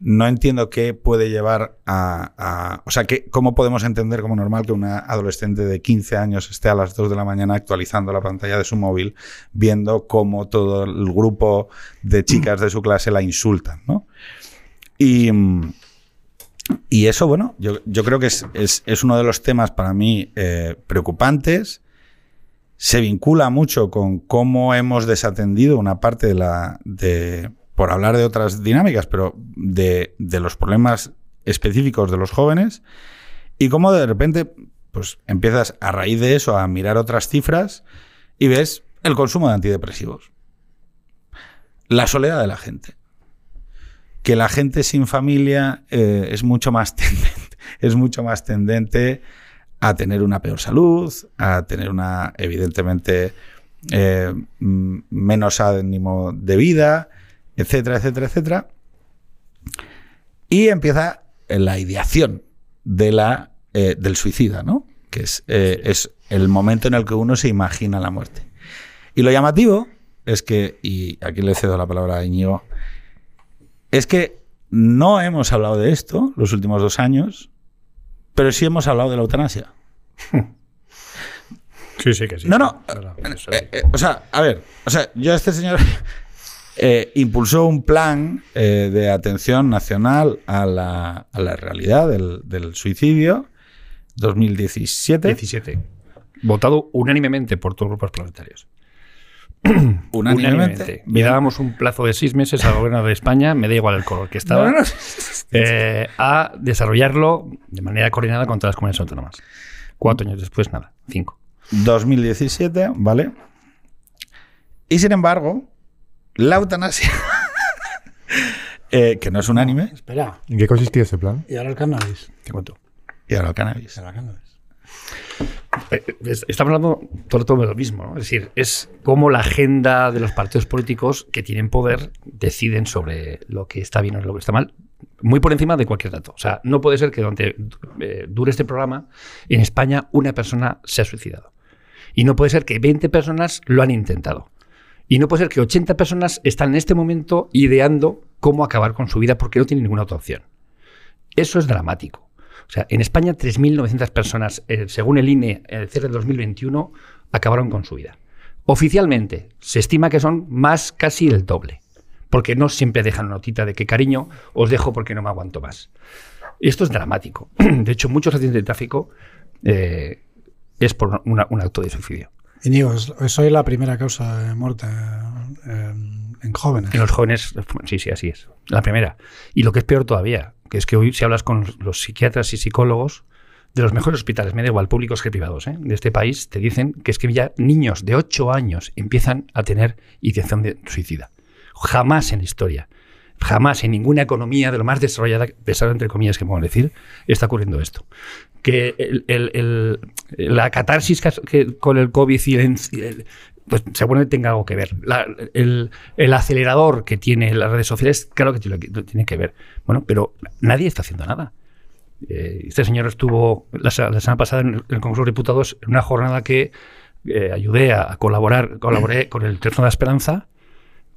no entiendo qué puede llevar a, o sea, que, cómo podemos entender como normal que una adolescente de 15 años esté a las 2 de la mañana actualizando la pantalla de su móvil, viendo cómo todo el grupo de chicas de su clase la insultan, ¿no? Y, y eso, bueno, yo, yo creo que es, es- es uno de los temas para mí eh, preocupantes. Se vincula mucho con cómo hemos desatendido una parte de la. de. Por hablar de otras dinámicas, pero de, de los problemas específicos de los jóvenes. Y cómo de repente, pues empiezas a raíz de eso a mirar otras cifras y ves el consumo de antidepresivos. La soledad de la gente que la gente sin familia eh, es mucho más tendente, es mucho más tendente a tener una peor salud, a tener una, evidentemente, eh, menos ánimo de vida, etcétera, etcétera, etcétera. Y empieza la ideación de la, eh, del suicida, ¿no? Que es, eh, es el momento en el que uno se imagina la muerte. Y lo llamativo es que, y aquí le cedo la palabra a Íñigo, es que no hemos hablado de esto los últimos dos años, pero sí hemos hablado de la eutanasia. Sí, sí, que sí. No, no. Claro, Eh, eh, o sea, a ver, o sea, yo este señor eh, impulsó un plan eh, de atención nacional a la, a la realidad del, del suicidio 2017. 17. Votado unánimemente por todos los grupos parlamentarios. Unánimemente. Y dábamos un plazo de seis meses al gobierno de España, me da igual el color que estaba, No, no, no. eh, a desarrollarlo de manera coordinada con todas las comunidades autónomas. Cuatro años después, nada. Cinco. 2017, ¿vale? Y sin embargo, la eutanasia, eh, que no es unánime, Espera, ¿En qué consistía ese plan? y ahora el cannabis. Te cuento. y ahora el cannabis. Ahora el cannabis. Eh, es- Estamos hablando todo, todo de lo mismo, ¿no? Es decir, es como la agenda de los partidos políticos que tienen poder deciden sobre lo que está bien o lo que está mal, muy por encima de cualquier dato. O sea, no puede ser que durante eh, dure este programa, en España una persona se ha suicidado. Y no puede ser que 20 personas lo han intentado. Y no puede ser que 80 personas están en este momento ideando cómo acabar con su vida porque no tienen ninguna otra opción. Eso es dramático. O sea, en España 3.900 personas, eh, según el INE, el cierre del 2021, acabaron con su vida. Oficialmente, se estima que son más casi el doble, porque no siempre dejan notita de que cariño, os dejo porque no me aguanto más. Esto es dramático. De hecho, muchos accidentes de tráfico eh, es por un acto de suicidio. Íñigo, soy la primera causa de muerte eh, en jóvenes. En los jóvenes, sí, sí, así es. La primera. Y lo que es peor todavía, que es que hoy si hablas con los psiquiatras y psicólogos de los mejores hospitales, me da igual, públicos que privados, ¿eh? de este país, te dicen que es que ya niños de 8 años empiezan a tener ideación de suicida. Jamás en la historia, jamás en ninguna economía de lo más desarrollada, pesado entre comillas que podemos decir, está ocurriendo esto. Que el- el- el- la catarsis que, que con el COVID y el, pues seguramente tenga algo que ver. La- el, el acelerador que tiene las redes sociales, claro que tiene, que tiene que ver. Bueno, pero nadie está haciendo nada. Eh, este señor estuvo la, la semana pasada en el, Congreso de Diputados en una jornada que eh, ayudé a, colaborar, colaboré con el Teléfono de la Esperanza.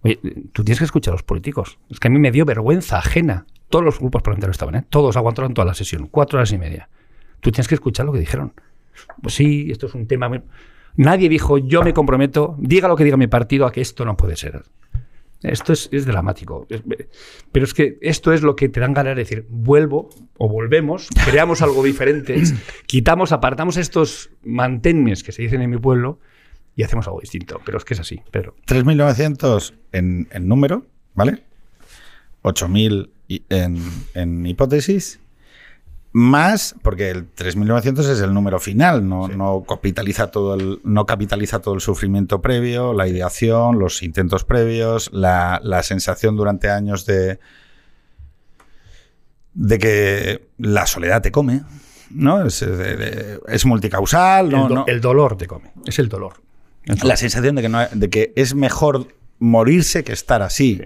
Oye, tú tienes que escuchar a los políticos. Es que a mí me dio vergüenza ajena. Todos los grupos parlamentarios estaban, ¿eh? Todos aguantaron toda la sesión, cuatro horas y media. Tú tienes que escuchar lo que dijeron. Pues sí, esto es un tema. muy- Nadie dijo, yo me comprometo, diga lo que diga mi partido, a que esto no puede ser. Esto es, es dramático. Es- pero es que esto es lo que te dan ganas de decir, vuelvo o volvemos, creamos algo diferente, quitamos, apartamos estos mantenes que se dicen en mi pueblo y hacemos algo distinto. Pero es que es así, Pedro. 3.900 en, en número, ¿vale? 8.000 y- en, en hipótesis. Más, porque el 3.900 es el número final, no, no, capitaliza todo el, no capitaliza todo el sufrimiento previo, la ideación, los intentos previos, la, la sensación durante años de, de que la soledad te come, ¿no? Es, multicausal, no, el, do- no- el dolor te come. Es el dolor. la sensación de que, no- de que es mejor morirse que estar así.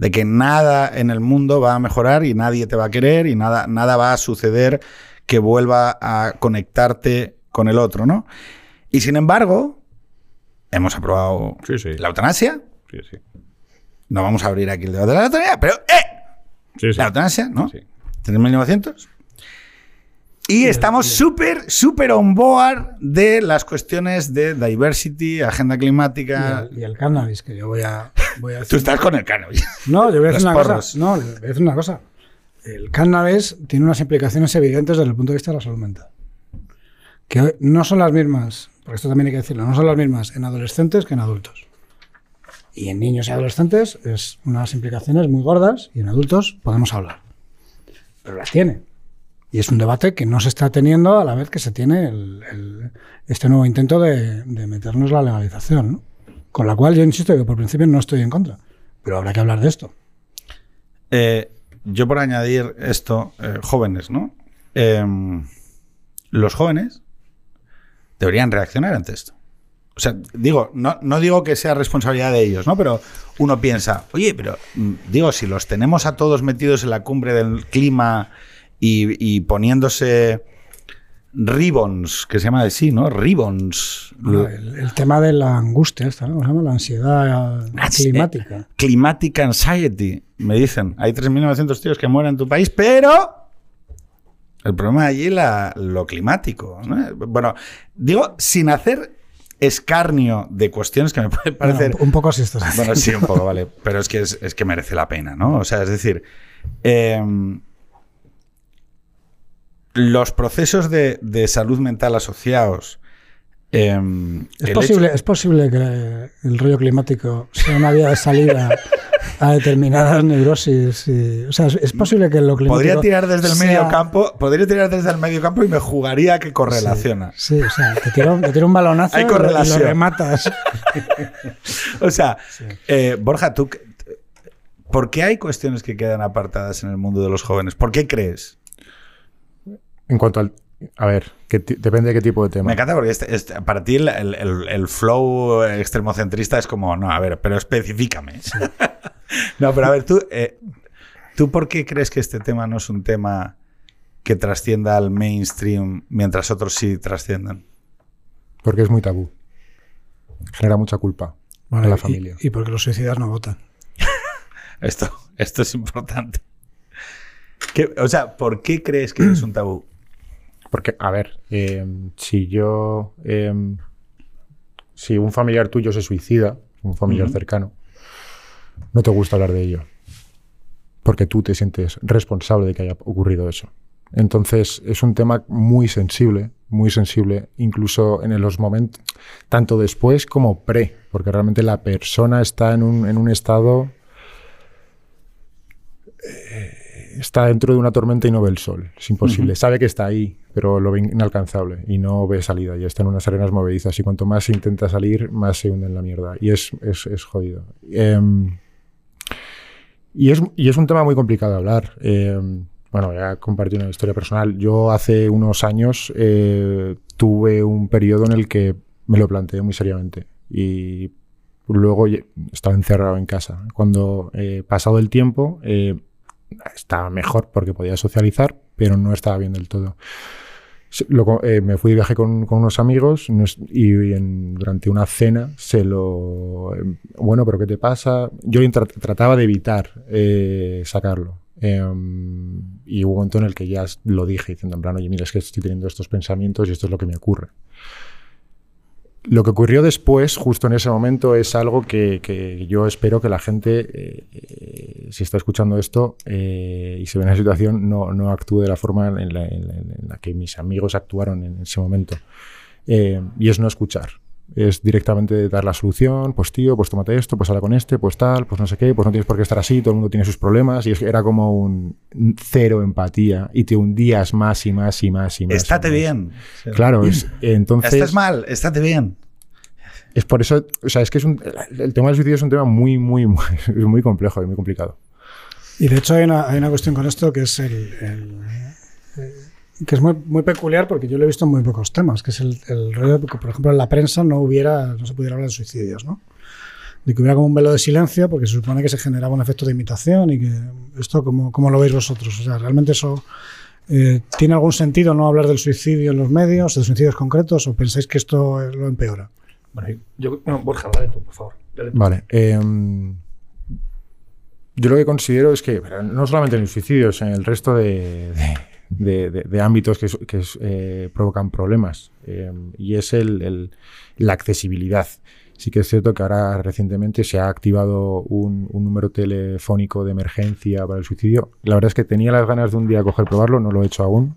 De que nada en el mundo va a mejorar y nadie te va a querer y nada, nada va a suceder que vuelva a conectarte con el otro, ¿no? Y sin embargo, hemos aprobado Sí, sí. la eutanasia. Sí, sí. No vamos a abrir aquí el debate de la eutanasia, pero ¡eh! Sí, sí. La eutanasia, ¿no? Sí. 3.900. Y estamos súper, súper on board de las cuestiones de diversity, agenda Y climática. el, y el cannabis, que yo voy a, voy a Tú decir. estás con el cannabis. No, yo voy a decir una porros. cosa. No, voy a decir una cosa. El cannabis tiene unas implicaciones evidentes desde el punto de vista de la salud mental. Que no son las mismas, porque esto también hay que decirlo, no son las mismas en adolescentes que en adultos. Y en niños y adolescentes es unas implicaciones muy gordas y en adultos podemos hablar. Pero las tiene. Y es un debate que no se está teniendo a la vez que se tiene este nuevo intento de, de meternos la legalización. ¿no? Con la cual yo insisto que por principio no estoy en contra. Pero habrá que hablar de esto. Eh, yo por añadir esto, eh, jóvenes, ¿no? Em, los jóvenes deberían reaccionar ante esto. O sea, digo, no, no digo que sea responsabilidad de ellos, ¿no? Pero uno piensa, oye, pero mm, digo, si los tenemos a todos metidos en la cumbre del clima y, y poniéndose ribbons, que se llama así, ¿no? Ribbons. Bueno, el, el tema de la angustia, esta, ¿no? ¿Cómo se llama? La ansiedad Ah, sí. climática. Climatic Anxiety, me dicen. Hay 3.900 tíos que mueren en tu país, pero el problema allí es la, lo climático. ¿no? Bueno, digo, sin hacer escarnio de cuestiones que me pueden Bueno, parecer... un poco si estás Bueno, sí, un poco, vale. Pero es que, es, es que merece la pena, ¿no? O sea, es decir, em, los procesos de, de salud mental asociados... em, ¿Es posible, ¿Es posible que el rollo climático sea una vía de salida a determinadas neurosis? y- o sea, ¿es, posible que lo climático Podría tirar desde el sea- medio campo, podría tirar desde el medio campo y me jugaría que correlaciona. Sí, o sea, te tira, un- te tira un balonazo Hay y lo- y lo correlación. rematas. O sea, eh, Borja, tú, ¿por qué hay cuestiones que quedan apartadas en el mundo de los jóvenes? ¿Por qué crees? En cuanto al. A ver, que depende de qué tipo de tema. Me encanta porque este- este- para ti el, el- el- el flow extremocentrista es como, no, a ver, pero especifícame. no, pero a ver, tú, eh, ¿tú por qué crees que este tema no es un tema que trascienda al mainstream mientras otros sí trasciendan? Porque es muy tabú. Genera mucha culpa Vale, a la y- familia. Y, porque los suicidas no votan. Esto, esto es importante. ¿Qué- o sea, ¿por qué crees que es un tabú? Porque, a ver, eh, si yo. eh, si un familiar tuyo se suicida, un familiar cercano, no te gusta hablar de ello. Porque tú te sientes responsable de que haya ocurrido eso. Entonces, es un tema muy sensible, muy sensible, incluso en los momentos, tanto después como pre, porque realmente la persona está en un, en un estado está dentro de una tormenta y no ve el sol. Es imposible. Sabe que está ahí, pero lo ve inalcanzable y no ve salida. Y está en unas arenas movedizas. Y cuanto más intenta salir, más se hunde en la mierda. Y es, es, es jodido. Em, y, es, y es un tema muy complicado de hablar. Em, bueno, voy a compartir una historia personal. Yo hace unos años eh, tuve un periodo en el que me lo planteé muy seriamente. Y luego estaba encerrado en casa. Cuando eh, pasado el tiempo, eh, estaba mejor porque podía socializar, pero no estaba bien del todo. Lo eh, me fui de viaje con, con unos amigos nos- y en- durante una cena se lo... eh, Bueno, pero ¿qué te pasa? Yo tra- trataba de evitar eh, sacarlo. Em, y hubo un momento en el que ya lo dije, diciendo en plan, oye, mira, es que estoy teniendo estos pensamientos y esto es lo que me ocurre. Lo que ocurrió después, justo en ese momento, es algo que, que yo espero que la gente, eh, eh, si está escuchando esto eh, y se ve en la situación, no, no actúe de la forma en la, en la- en la que mis amigos actuaron en ese momento. Eh, y es no escuchar. Es directamente dar la solución, pues tío, pues tómate esto, pues habla con este, pues tal, pues no sé qué, pues no tienes por qué estar así, todo el mundo tiene sus problemas y es, era como un cero empatía y te hundías más y más y más y más. Estate y más. bien. Claro, es, entonces... Estás mal, estate bien. Es por eso, o sea, es que es un, el tema del suicidio es un tema muy, muy, muy, complejo y muy complicado. Y de hecho hay una, hay una cuestión con esto que es el, el- que es muy, muy peculiar porque yo lo he visto en muy pocos temas, que es el, el rollo de que, por ejemplo, en la prensa no hubiera, no se pudiera hablar de suicidios, ¿no? De que hubiera como un velo de silencio porque se supone que se generaba un efecto de imitación y que esto, como ¿cómo lo veis vosotros? O sea, ¿realmente eso eh, tiene algún sentido no hablar del suicidio en los medios, de suicidios concretos, o pensáis que esto eh, lo empeora? Bueno, yo, no, Borja, dale tú, por favor. Dale tú. Vale. em, yo lo que considero es que, no solamente en el suicidio, en el resto de, de- de- de- de ámbitos que, que, eh, provocan problemas, em, y es el- el- la accesibilidad. Sí que es cierto que ahora recientemente se ha activado un, un número telefónico de emergencia para el suicidio. La verdad es que tenía las ganas de un día coger probarlo, no lo he hecho aún.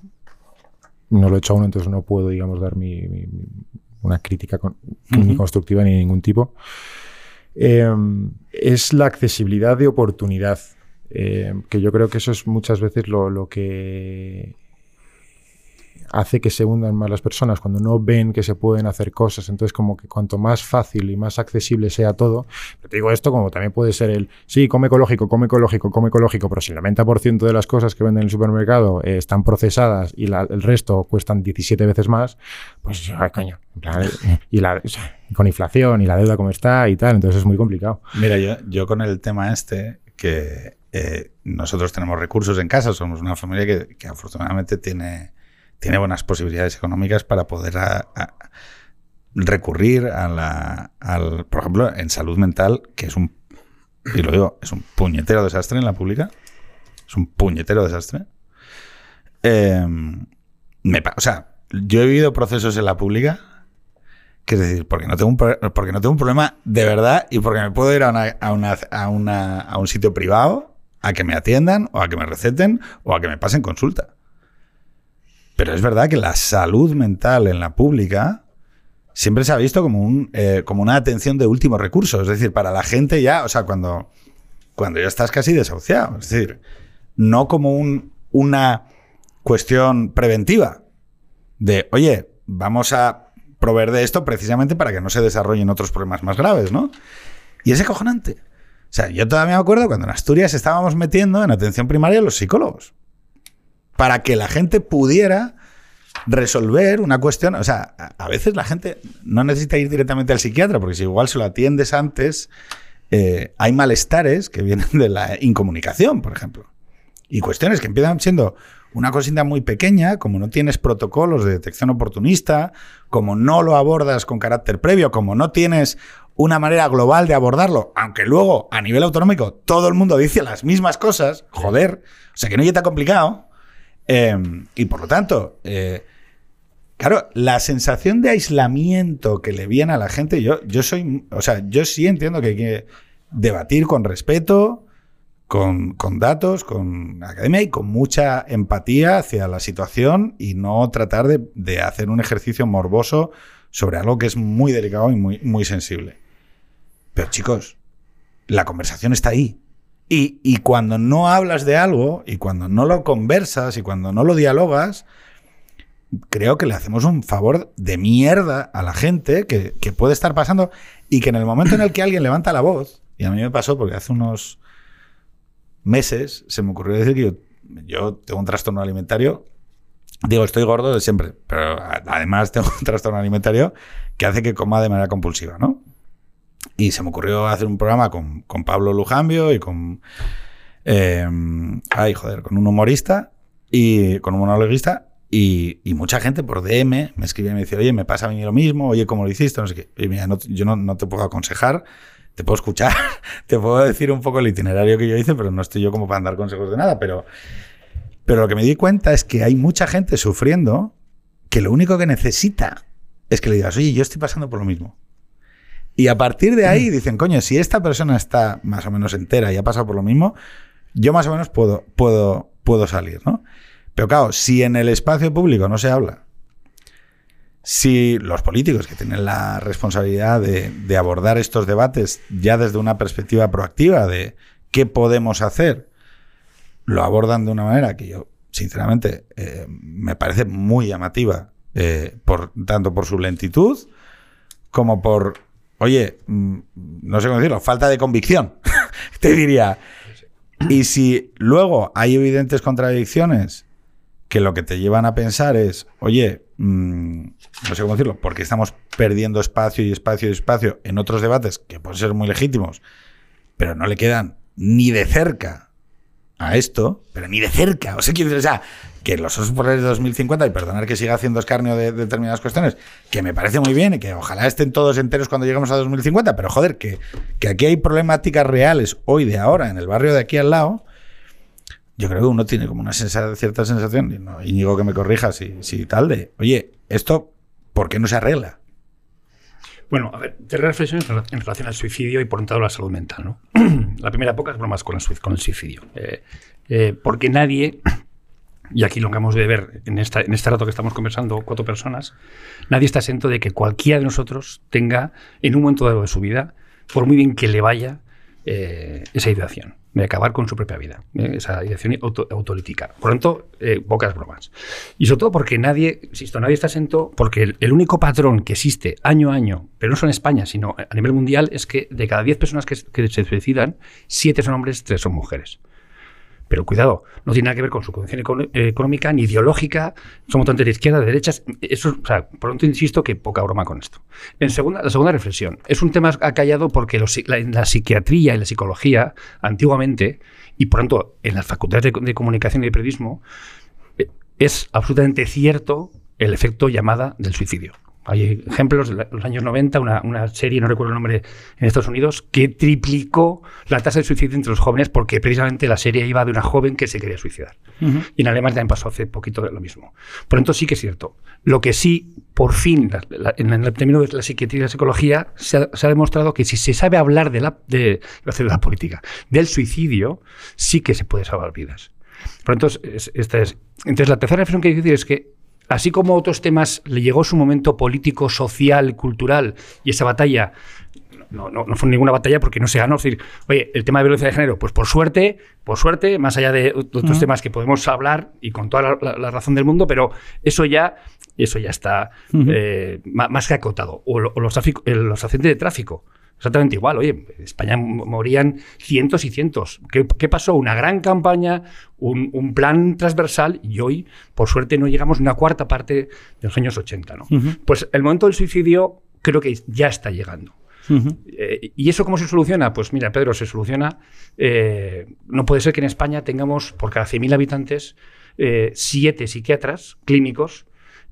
No lo he hecho aún, entonces no puedo, digamos, dar mi, una crítica con- ni constructiva ni de ningún tipo. Eh, es la accesibilidad de oportunidad, eh, que yo creo que eso es muchas veces lo, lo que hace que se hundan más las personas, cuando no ven que se pueden hacer cosas. Entonces, como que cuanto más fácil y más accesible sea todo, te digo esto como también puede ser el, sí, come ecológico, come ecológico, come ecológico, pero si el 90% de las cosas que venden en el supermercado eh, están procesadas y la- el resto cuestan 17 veces más, pues, ay, coño, plan, y la, con inflación y la deuda como está y tal, entonces es muy complicado. Mira, yo, yo con el tema este, que eh, nosotros tenemos recursos en casa, somos una familia que, afortunadamente tiene, tiene buenas posibilidades económicas para poder recurrir a la, al, por ejemplo, en salud mental, que es un, y lo digo, es un puñetero desastre en la pública, es un puñetero desastre. Pa- o sea, yo he vivido procesos en la pública que es decir, porque no tengo un, porque no tengo un problema de verdad y porque me puedo ir a, una- a, una- a una- a un sitio privado a que me atiendan o a que me receten o a que me pasen consulta. Pero es verdad que la salud mental en la pública siempre se ha visto como, un, eh, como una atención de último recurso. Es decir, para la gente ya, o sea, cuando, cuando ya estás casi desahuciado. Es decir, no como un- una cuestión preventiva de, oye, vamos a proveer de esto precisamente para que no se desarrollen otros problemas más graves, ¿no? Y es acojonante. O sea, yo todavía me acuerdo cuando en Asturias estábamos metiendo en atención primaria a los psicólogos. Para que la gente pudiera resolver una cuestión. O sea, a veces la gente no necesita ir directamente al psiquiatra, porque si igual se lo atiendes antes, eh, hay malestares que vienen de la incomunicación, por ejemplo. Y cuestiones que empiezan siendo una cosita muy pequeña, como no tienes protocolos de detección oportunista, como no lo abordas con carácter previo, como no tienes una manera global de abordarlo, aunque luego a nivel autonómico todo el mundo dice las mismas cosas, joder, o sea que no está complicado. Eh, y por lo tanto, eh, claro, la sensación de aislamiento que le viene a la gente, yo, yo soy, o sea, yo sí entiendo que hay que debatir con respeto, con, con datos, con academia y con mucha empatía hacia la situación y no tratar de, de hacer un ejercicio morboso sobre algo que es muy delicado y muy, muy sensible. Pero chicos, la conversación está ahí. Y, y cuando no hablas de algo, y cuando no lo conversas, y cuando no lo dialogas, creo que le hacemos un favor de mierda a la gente que, que puede estar pasando y que en el momento en el que alguien levanta la voz, y a mí me pasó porque hace unos meses se me ocurrió decir que yo, yo tengo un trastorno alimentario. Digo, estoy gordo de siempre, pero además tengo un trastorno alimentario que hace que coma de manera compulsiva, ¿no? Y se me ocurrió hacer un programa con, con Pablo Lujambio y con. eh, ay, joder, con un humorista y con un monologuista. Y, y mucha gente por DM me escribía y me decía, oye, me pasa a mí lo mismo, oye, ¿cómo lo hiciste? No sé qué. Y mira, no- yo no, no te puedo aconsejar, te puedo escuchar, te puedo decir un poco el itinerario que yo hice, pero no estoy yo como para dar consejos de nada. Pero, pero lo que me di cuenta es que hay mucha gente sufriendo que lo único que necesita es que le digas, oye, yo estoy pasando por lo mismo. Y a partir de ahí dicen, coño, si esta persona está más o menos entera y ha pasado por lo mismo, yo más o menos puedo, puedo, puedo salir, ¿no? Pero claro, si en el espacio público no se habla, si los políticos que tienen la responsabilidad de, de abordar estos debates ya desde una perspectiva proactiva de qué podemos hacer, lo abordan de una manera que yo, sinceramente, eh, me parece muy llamativa, eh, por, tanto por su lentitud como por, oye, mm, no sé cómo decirlo, falta de convicción, te diría. Y si luego hay evidentes contradicciones que lo que te llevan a pensar es, oye, mm, no sé cómo decirlo, porque estamos perdiendo espacio y espacio y espacio en otros debates que pueden ser muy legítimos, pero no le quedan ni de cerca a esto, pero ni de cerca. O sea, que los osos polares de 2050, y perdonar que siga haciendo escarnio de, de determinadas cuestiones, que me parece muy bien y que ojalá estén todos enteros cuando lleguemos a 2050, pero joder, que, que aquí hay problemáticas reales hoy de ahora, en el barrio de aquí al lado. Yo creo que uno tiene como una cierta sensación, y no, Íñigo que me corrija si, si tal, de, oye, esto, ¿por qué no se arregla? Bueno, a ver, tres reflexiones en rela- en relación al suicidio y por tanto a la salud mental. ¿no? la primera, pocas bromas con el, con el suicidio. Eh, eh, porque nadie, y aquí lo acabamos de ver en, esta, en este rato que estamos conversando, cuatro personas, nadie está exento de que cualquiera de nosotros tenga en un momento dado de su vida, por muy bien que le vaya, eh, esa ideación de acabar con su propia vida, eh, esa ideación auto- autolítica. Por lo tanto, eh, pocas bromas. Y sobre todo porque nadie, insisto, nadie está exento, porque el, único patrón que existe año a año, pero no solo en España, sino a nivel mundial, es que de cada 10 personas que, que se suicidan, 7 son hombres, 3 son mujeres. Pero cuidado, no tiene nada que ver con su condición eh, económica ni ideológica. Somos tanto de izquierda, de derechas. Eso, o sea, tanto, insisto que poca broma con esto. En segunda, la segunda reflexión. Es un tema acallado porque la, en la psiquiatría y la psicología, antiguamente, y por tanto en las facultades de, de comunicación y de periodismo, eh, es absolutamente cierto el efecto llamada del suicidio. Hay ejemplos de la- los años 90, una, una serie, no recuerdo el nombre, en Estados Unidos, que triplicó la tasa de suicidio entre los jóvenes porque precisamente la serie iba de una joven que se quería suicidar. Y en Alemania también pasó hace poquito lo mismo. Por lo tanto, sí que es cierto. Lo que sí, por fin, la- la- en el término de la psiquiatría y la psicología, se ha, se ha demostrado que si se sabe hablar de la, de, de la política, del suicidio, sí que se puede salvar vidas. Por lo tanto, es- esta es. Entonces, la tercera reflexión que hay que decir es que, así como a otros temas le llegó su momento político, social, cultural, y esa batalla no, no, no fue ninguna batalla porque no se ganó. Es decir, oye, el tema de violencia de género, pues por suerte, por suerte, más allá de otros temas que podemos hablar y con toda la, la- la razón del mundo, pero eso ya, eso ya está eh, más que acotado. O, lo- o los, tráfico- eh, los accidentes de tráfico. Exactamente igual, oye, en España morían cientos y cientos. ¿Qué, qué pasó? Una gran campaña, un, un plan transversal y hoy, por suerte, no llegamos a una cuarta parte de los años 80. ¿no? Pues el momento del suicidio creo que ya está llegando. Eh, ¿Y eso cómo se soluciona? Pues mira, Pedro, se soluciona. eh, no puede ser que en España tengamos por cada 100.000 habitantes eh, siete psiquiatras clínicos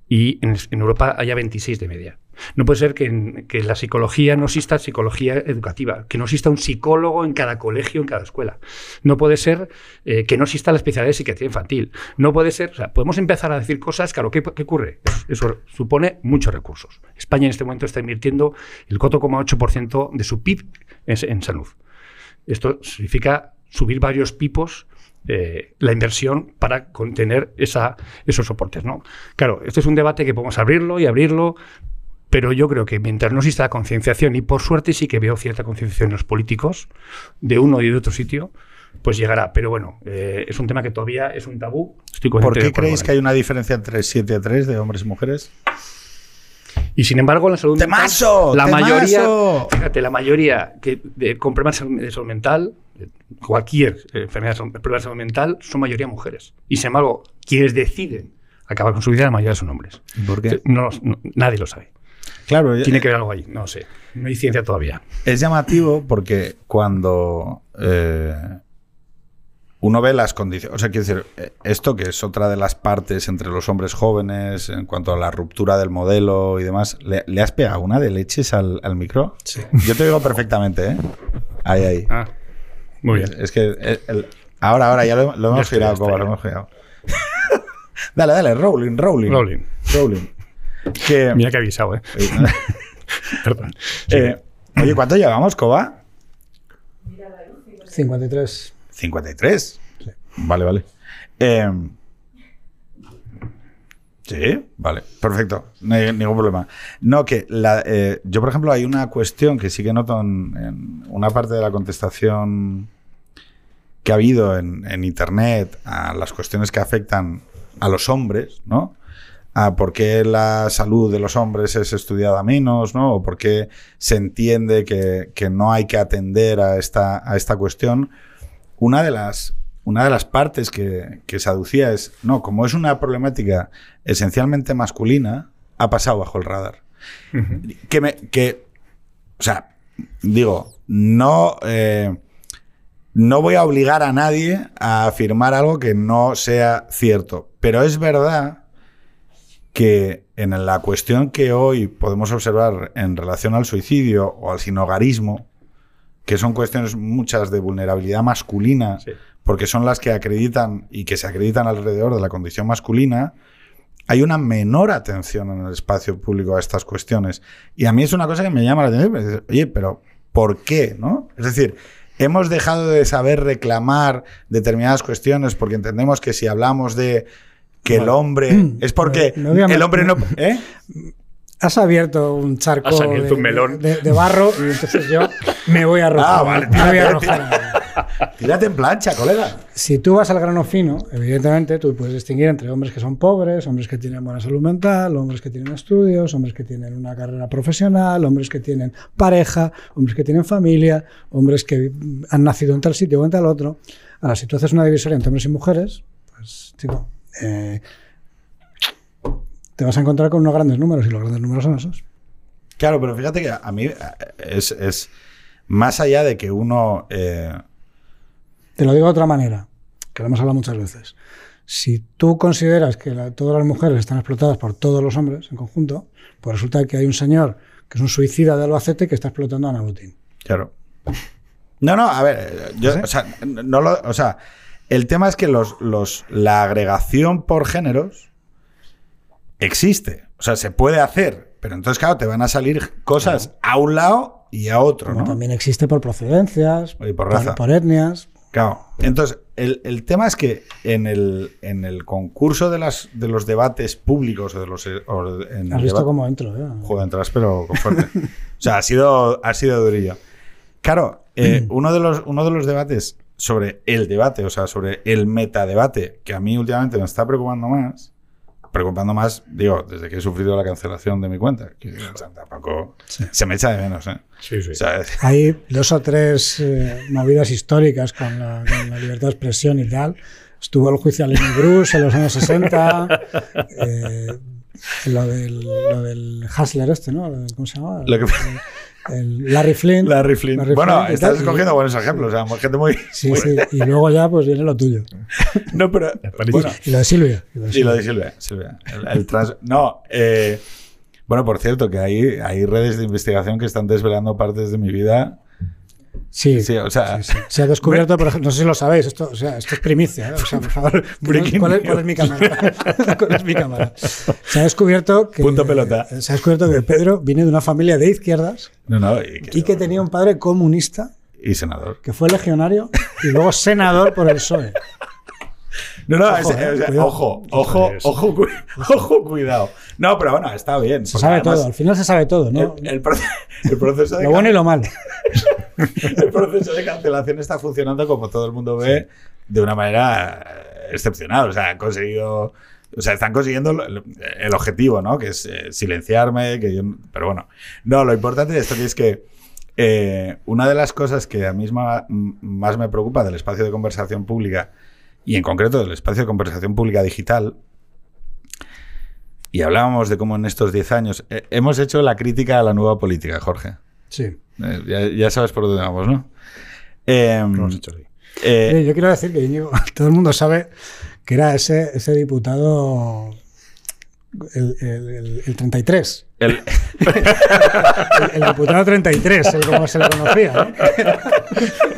y en, en Europa haya 26 de media. No puede ser que en, la psicología no exista psicología educativa, que no exista un psicólogo en cada colegio, en cada escuela. No puede ser eh, que no exista la especialidad de psiquiatría infantil. No puede ser, o sea, podemos empezar a decir cosas, claro, ¿qué, ocurre? Eso, eso supone muchos recursos. España en este momento está invirtiendo el 4,8% de su PIB en, salud. Esto significa subir varios pipos eh, la inversión para contener esos soportes. ¿no? Claro, este es un debate que podemos abrirlo y abrirlo, pero yo creo que mientras no exista la concienciación, y por suerte sí que veo cierta concienciación en los políticos, de uno y de otro sitio, pues llegará. Pero bueno, eh, es un tema que todavía es un tabú. Estoy ¿Por qué creéis que hay una diferencia entre 7 a 3 de hombres y mujeres? Y sin embargo, en la salud mental, ¡Temazo! la ¡Temazo! mayoría, fíjate, la mayoría que de, con problemas de salud mental, cualquier eh, enfermedad de problema de salud mental, son mayoría mujeres. Y sin embargo, quienes deciden acabar con su vida, la mayoría son hombres. ¿Por qué? No, no- nadie lo sabe. Claro, Tiene que ver algo ahí, no sé. No hay ciencia todavía. es llamativo porque cuando eh, uno ve las condiciones, o sea, quiero decir, eh, esto que es otra de las partes entre los hombres jóvenes en cuanto a la ruptura del modelo y demás, ¿le, le has pegado una de leches al, al micro? Sí. Yo te digo perfectamente, ¿eh? Ahí, ahí. Ah, muy bien. Es que el- el- ahora, ahora, ya lo, hemos girado, Coba, lo hemos girado. dale, dale, rolling, rolling. Rolling. Rolling. Que, Mira que he avisado, ¿eh? Perdón. eh, oye, ¿cuánto llevamos, Coba? 53. 53. Vale, vale. Eh, Sí, vale, perfecto, no hay ningún problema. No, que la, eh, yo, por ejemplo, hay una cuestión que sí que noto en, en una parte de la contestación que ha habido en, en Internet a las cuestiones que afectan a los hombres, ¿no? A por qué la salud de los hombres es estudiada menos, ¿no? O por qué se entiende que, que no hay que atender a esta, a esta cuestión. Una de las, una de las partes que, que se aducía es, no, como es una problemática esencialmente masculina, ha pasado bajo el radar. Que me, que, o sea, digo, no, eh, no voy a obligar a nadie a afirmar algo que no sea cierto, pero es verdad que en la cuestión que hoy podemos observar en relación al suicidio o al sinogarismo, que son cuestiones muchas de vulnerabilidad masculina, Sí. porque son las que acreditan y que se acreditan alrededor de la condición masculina, hay una menor atención en el espacio público a estas cuestiones. Y a mí es una cosa que me llama la atención. Oye, pero ¿por qué? ¿no? Es decir, hemos dejado de saber reclamar determinadas cuestiones porque entendemos que si hablamos de que el hombre es porque a el hombre no ¿eh? Has abierto un charco Has abierto de, un melón. de- de barro y entonces yo me voy a arrojar. Ah, vale, me voy a tírate, arrojar. tírate en plancha, colega. Si tú vas al grano fino, evidentemente tú puedes distinguir entre hombres que son pobres, hombres que tienen buena salud mental, hombres que tienen estudios, hombres que tienen una carrera profesional, hombres que tienen pareja, hombres que tienen familia, hombres que han nacido en tal sitio o en tal otro. Ahora, si tú haces una divisoria entre hombres y mujeres, pues, chico, eh, te vas a encontrar con unos grandes números y los grandes números son esos. Claro, pero fíjate que a mí eh, es, es más allá de que uno eh, Te lo digo de otra manera, que lo hemos hablado muchas veces. Si tú consideras que la- todas las mujeres están explotadas por todos los hombres en conjunto, pues resulta que hay un señor que es un suicida de Albacete que está explotando a Ana Botín. Claro. No, no, a ver, yo, o sea, no lo, o sea, el tema es que los, los, la agregación por géneros existe. O sea, se puede hacer, pero entonces, claro, te van a salir cosas a un lado y a otro, ¿no? también existe por procedencias, Y por raza. por etnias. Claro. Entonces, el, el tema es que en el, en el concurso de, las, de los debates públicos o de los... o en Has visto cómo entro, ¿eh? Joder, entras, pero con fuerte. o sea, ha sido, ha sido durillo. Claro, eh, uno, de los, uno de los debates sobre el debate, o sea, sobre el metadebate, que a mí últimamente me está preocupando más, preocupando más, digo, desde que he sufrido la cancelación de mi cuenta, que o sea, tampoco se me echa de menos, ¿eh? Sí, sí. O sea, es- Hay dos o tres eh, movidas históricas con la, con la libertad de expresión y tal. Estuvo el juicio a Lenny Bruce en los años 60. eh, lo, del, lo del Hustler este, ¿no? ¿Cómo se llama? Lo que- El Larry Flynn. Larry Flynn. Larry bueno, Flynn estás escogiendo buenos ejemplos, o sea, gente muy... Sí, muy- sí. Y luego ya pues viene lo tuyo. No, pero... Bueno, Y lo de Silvia. y lo de Y lo Silvia. de Silvia. Silvia. El, el trans- no, eh, bueno, por cierto, que hay, hay redes de investigación que están desvelando partes de mi vida. Sí, Sí, o sea, sí, sí. Se ha descubierto, por ejemplo, no sé si lo sabéis, esto, o sea, esto es primicia, ¿eh? o sea, por favor, ¿cuál es, cuál es mi cámara? ¿Cuál es mi cámara? Se ha descubierto que Punto pelota. Se ha descubierto que Pedro viene de una familia de izquierdas no, no, y, y que tenía un padre comunista y senador. que fue legionario y luego senador por el PSOE. No, no, Ojo, es- eh, o sea, cuidado. ojo, ojo, ojo, cu- ojo, cuidado. No, pero bueno, está bien. Se sabe además todo, al final se sabe todo, ¿no? El, el proce- el proceso de lo bueno y lo malo. el proceso de cancelación está funcionando como todo el mundo ve de una manera eh, excepcional. O sea, han conseguido. O sea, están consiguiendo el objetivo, ¿no? Que es eh, silenciarme, que yo. Pero bueno. No, lo importante de esto es que eh, una de las cosas que a mí más me preocupa del espacio de conversación pública, y en concreto del espacio de conversación pública digital, y hablábamos de cómo en estos 10 años hemos hecho la crítica a la nueva política, Jorge. Sí. Eh, ya, ya sabes por dónde vamos, ¿no? Eh, Lo hemos hecho, sí. eh, Oye, yo quiero decir que todo el mundo sabe que era ese, ese diputado, el, el- el- el 33, El, El, el diputado 33, el como se le conocía. ¿no?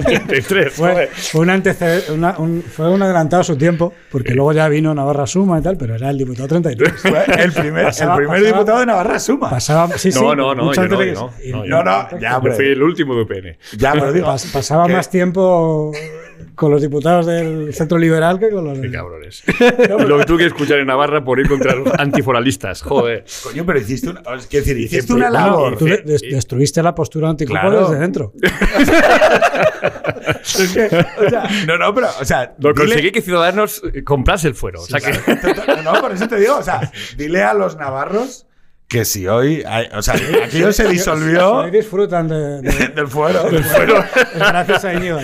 33, Fue, fue un, anteced- una- un, fue un adelantado a su tiempo, porque luego ya vino Navarra Suma y tal, pero era el diputado 33. fue el primer, el Pasaba- primer pasaba- diputado de Navarra Suma. Pasaba, sí, sí, No, no, no, mucha yo no, que- no, no, yo No, no, ya, fui el último de UPN. Ya, pero digo. pas- pasaba que- más tiempo con los diputados del centro liberal que con los Qué cabrones. Lo que tuve que escuchar en Navarra por ir contra los antiforalistas. Joder. Coño, pero hiciste una. Es decir, hiciste una Bueno, labor. Tú de- des- destruiste la postura anticupa Claro. desde dentro. Es que, o sea, no, no, pero. O sea, Lo dile- conseguí que Ciudadanos eh, comprase el fuero. O sea que. No, por eso te digo, o sea, dile a los navarros que si hoy. hay- o sea, aquello se disolvió Hoy disfrutan de, de- del fuero. gracias a Íñigo.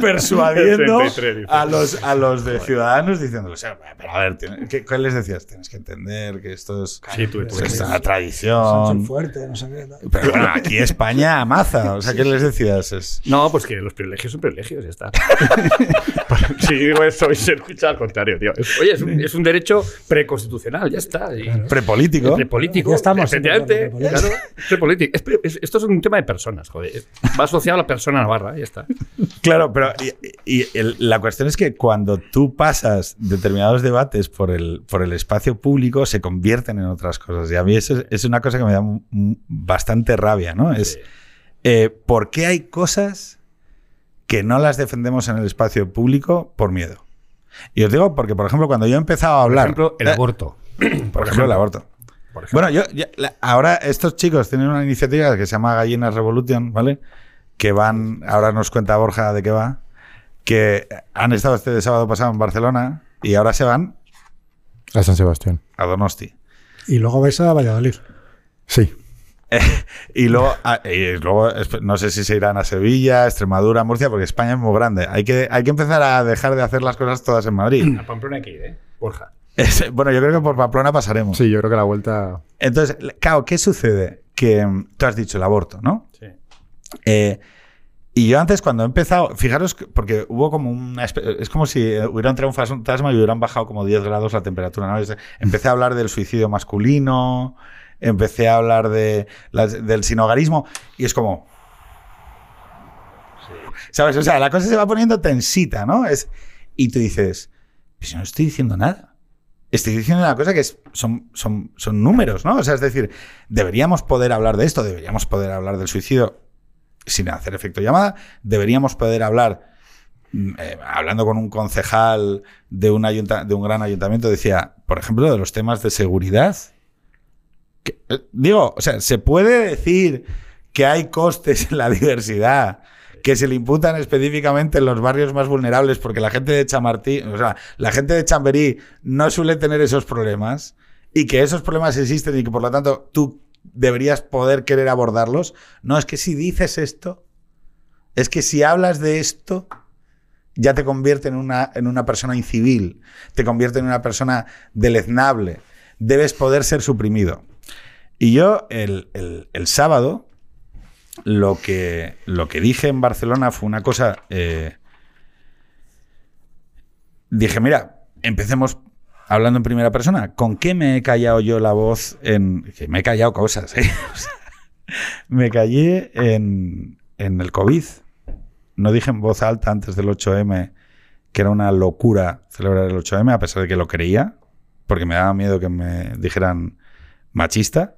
persuadiendo 33, dice. a los, a los de Ciudadanos diciendo, o sea, pero a ver, ¿qué, ¿qué les decías? Tienes que entender que esto es, Sí, tú, tú. que es una Son tradición. fuertes, no sé qué. tal. Pero bueno, aquí España amaza. O sea, ¿qué les decías? Es, No, pues que los privilegios son privilegios, ya está. si digo eso y se escucha al contrario, tío. Oye, es un, es un derecho preconstitucional, ya está. Y- prepolítico. Prepolítico. Ya estamos, Efectivamente. Es pre- es- esto es un tema de personas, joder. Va asociado a la persona navarra, ya está. Claro, pero y, y el- la cuestión es que cuando tú pasas determinados debates por el, por el espacio público, se convierten en otras cosas. Y a mí eso es, es una cosa que me da bastante rabia, ¿no? Es eh, ¿por qué hay cosas que no las defendemos en el espacio público por miedo? Y os digo porque, por ejemplo, cuando yo he empezado a Por hablar... ejemplo, el Eh, aborto. Por ejemplo, el aborto. Por ejemplo. Bueno, yo, ya- la- ahora estos chicos tienen una iniciativa que se llama Gallinas Revolution, ¿vale? Que van, ahora nos cuenta Borja de qué va, que han estado este sábado pasado en Barcelona y ahora se van A San Sebastián. a Donosti. Y luego vais a Valladolid. Sí. Y luego, a- y luego no sé si se irán a Sevilla, Extremadura, Murcia, porque España es muy grande. Hay que, hay que empezar a dejar de hacer las cosas todas en Madrid. A Pamplona hay que ir, ¿eh? Borja. Bueno, yo creo que por Pamplona pasaremos. Sí, yo creo que la vuelta. Entonces, claro, ¿qué sucede? Que mm, tú has dicho el aborto, ¿no? Sí. Eh, y yo antes, cuando he empezado, fijaros, que- porque hubo como una. Es como si eh, hubiera entrado un fantasma y hubieran bajado como 10 grados la temperatura. ¿no? Empecé a hablar del suicidio masculino, empecé a hablar de, las- del sinogarismo, y es como. ¿Sabes? O sea, la cosa se va poniendo tensita, ¿no? Es, y tú dices, pues yo no estoy diciendo nada. Estoy diciendo una cosa que es- son, son, son números, ¿no? O sea, es decir, deberíamos poder hablar de esto, deberíamos poder hablar del suicidio sin hacer efecto llamada, deberíamos poder hablar, mm, eh, hablando con un concejal de un, de un gran ayuntamiento, decía, por ejemplo, de los temas de seguridad. Eh, digo, o sea, se puede decir que hay costes en la diversidad que se le imputan específicamente en los barrios más vulnerables, porque la gente de Chamartín, o sea, la gente de Chamberí no suele tener esos problemas y que esos problemas existen y que por lo tanto tú deberías poder querer abordarlos. No, es que si dices esto, es que si hablas de esto, ya te convierte en una, en una persona incivil, te convierte en una persona deleznable, debes poder ser suprimido. Y yo el- el sábado lo que, lo que dije en Barcelona fue una cosa... eh, dije, mira, empecemos hablando en primera persona. ¿Con qué me he callado yo la voz en... Que me he callado cosas, ¿eh? Me callé en, en el COVID. No dije en voz alta antes del 8M que era una locura celebrar el 8M, a pesar de que lo creía, porque me daba miedo que me dijeran machista.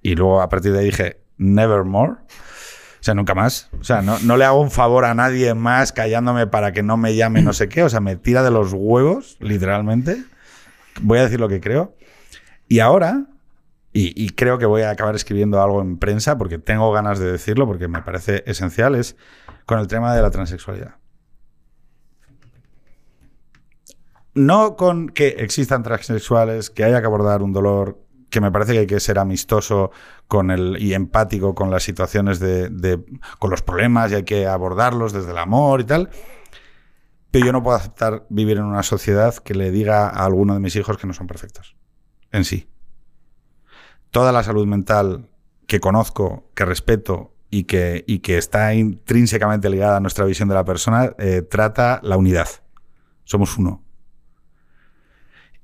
Y luego a partir de ahí dije, never more. O sea, nunca más. O sea, no, no le hago un favor a nadie más callándome para que no me llame no sé qué. O sea, me tira de los huevos, literalmente. Voy a decir lo que creo. Y ahora, y creo que voy a acabar escribiendo algo en prensa porque tengo ganas de decirlo, porque me parece esencial, es con el tema de la transexualidad. No con que existan transexuales, que haya que abordar un dolor, que me parece que hay que ser amistoso con y empático con las situaciones de, de- con los problemas y hay que abordarlos desde el amor y tal. Pero yo no puedo aceptar vivir en una sociedad que le diga a alguno de mis hijos que no son perfectos. En sí. Toda la salud mental que conozco, que respeto y que, y que está intrínsecamente ligada a nuestra visión de la persona, eh, trata la unidad. Somos uno.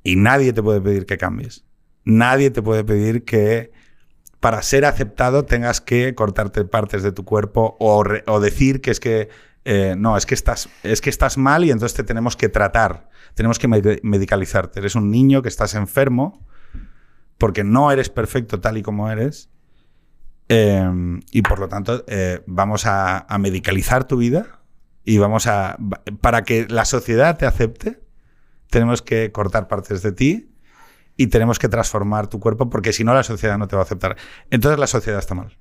Y nadie te puede pedir que cambies. Nadie te puede pedir que para ser aceptado tengas que cortarte partes de tu cuerpo o, decir que es que eh, no, es que, estás, es que estás mal y entonces te tenemos que tratar, tenemos que med- medicalizarte. Eres un niño que estás enfermo porque no eres perfecto tal y como eres eh, y por lo tanto eh, vamos a medicalizar tu vida y vamos a, para que la sociedad te acepte, tenemos que cortar partes de ti y tenemos que transformar tu cuerpo porque si no la sociedad no te va a aceptar. Entonces la sociedad está mal.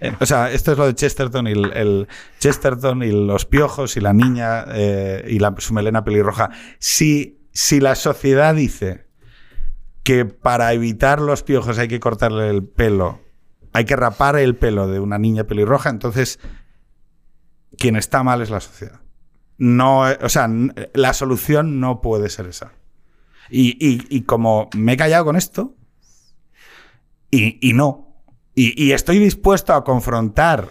Eh, O sea, esto es lo de Chesterton y el, el Chesterton y los piojos y la niña eh, y la, su melena pelirroja. Si, si la sociedad dice que para evitar los piojos hay que cortarle el pelo, hay que rapar el pelo de una niña pelirroja, entonces quien está mal es la sociedad. No, eh, o sea, la solución no puede ser esa. Y, y- y como me he callado con esto, y, y no. Y, estoy dispuesto a confrontar.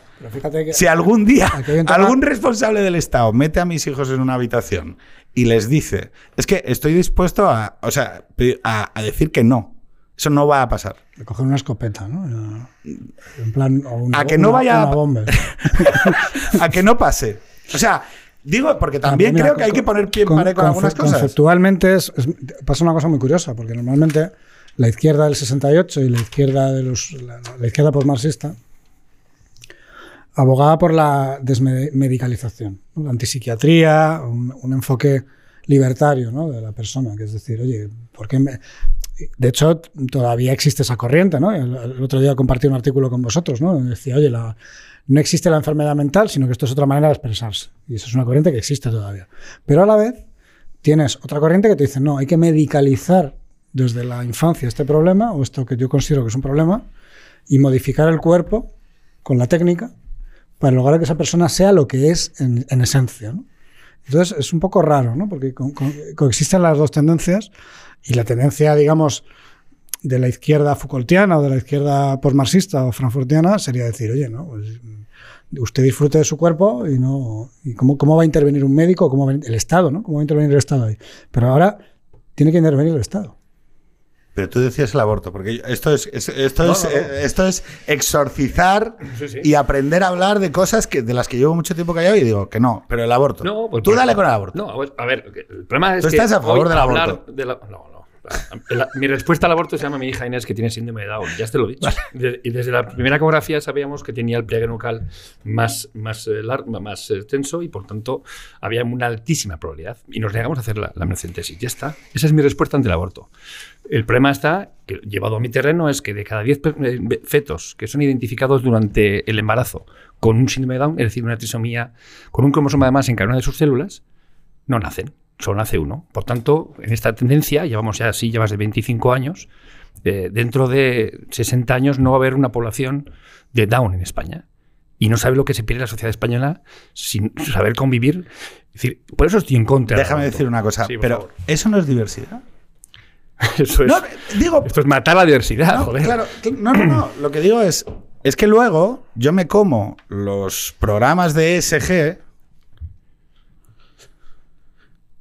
Que Si algún día algún responsable del Estado mete a mis hijos en una habitación y les dice, es que estoy dispuesto a, o sea, a, a decir que no. Eso no va a pasar. de coger una escopeta, ¿no? En plan, o una, A que no una- vaya- una bomba. a que no pase. O sea, digo, porque también Mira, creo que hay que poner pie en pared con algunas cosas. Conceptualmente es- es- pasa una cosa muy curiosa, porque normalmente la izquierda del 68 y la izquierda de los la, la izquierda postmarxista abogaba por la desmedicalización, ¿no? la antipsiquiatría, un, un enfoque libertario ¿no? de la persona, que es decir, oye, ¿por qué me...? De hecho, todavía existe esa corriente, ¿no? El, el otro día compartí un artículo con vosotros, ¿no? Decía, oye, la, no existe la enfermedad mental, sino que esto es otra manera de expresarse. Y eso es una corriente que existe todavía. Pero a la vez tienes otra corriente que te dice, no, hay que medicalizar desde la infancia este problema, o esto que yo considero que es un problema, y modificar el cuerpo con la técnica para lograr que esa persona sea lo que es en, en esencia. Entonces es un poco raro, ¿no? porque co- co- coexisten las dos tendencias y la tendencia, digamos, de la izquierda Foucaultiana o de la izquierda postmarxista o frankfurtiana sería decir, oye, ¿no? Pues, mm, usted disfrute de su cuerpo y no y cómo, cómo va a intervenir un médico, cómo va a- el Estado, ¿no? ¿Cómo va a intervenir el Estado ahí? Pero ahora tiene que intervenir el Estado. Pero tú decías el aborto, porque esto es, es- esto, es eh, esto es exorcizar y aprender a hablar de cosas que, de las que llevo mucho tiempo callado y digo que no, pero el aborto. No, pues tú por- dale con el aborto. No, pues, a ver, el problema es ¿Tú que estás a favor del hablar aborto? de la- no, no. La- mi respuesta al aborto se llama mi hija Inés, que tiene síndrome de Down. Ya te lo he dicho. De- y desde la primera ecografía sabíamos que tenía el pliegue nucal más, más, eh, lar- más eh, tenso y por tanto había una altísima probabilidad. Y nos negamos a hacer la, la amniocentesis. Ya está. Esa es mi respuesta ante el aborto. El problema está, que llevado a mi terreno, es que de cada 10 pe- eh, fetos que son identificados durante el embarazo con un síndrome de Down, es decir, una trisomía, con un cromosoma de más en cada una de sus células, no nacen, solo nace uno. Por tanto, en esta tendencia, llevamos ya así, ya más de 25 años, eh, dentro de 60 años no va a haber una población de Down en España. Y no sabe lo que se pierde la sociedad española sin saber convivir. Es decir, por eso estoy en contra. Déjame decir una cosa, Sí, pero favor. ¿eso no es diversidad? Eso es, No, digo, esto es matar la diversidad, no, joder. claro, no, no, no, lo que digo es, es que luego yo me como los programas de ESG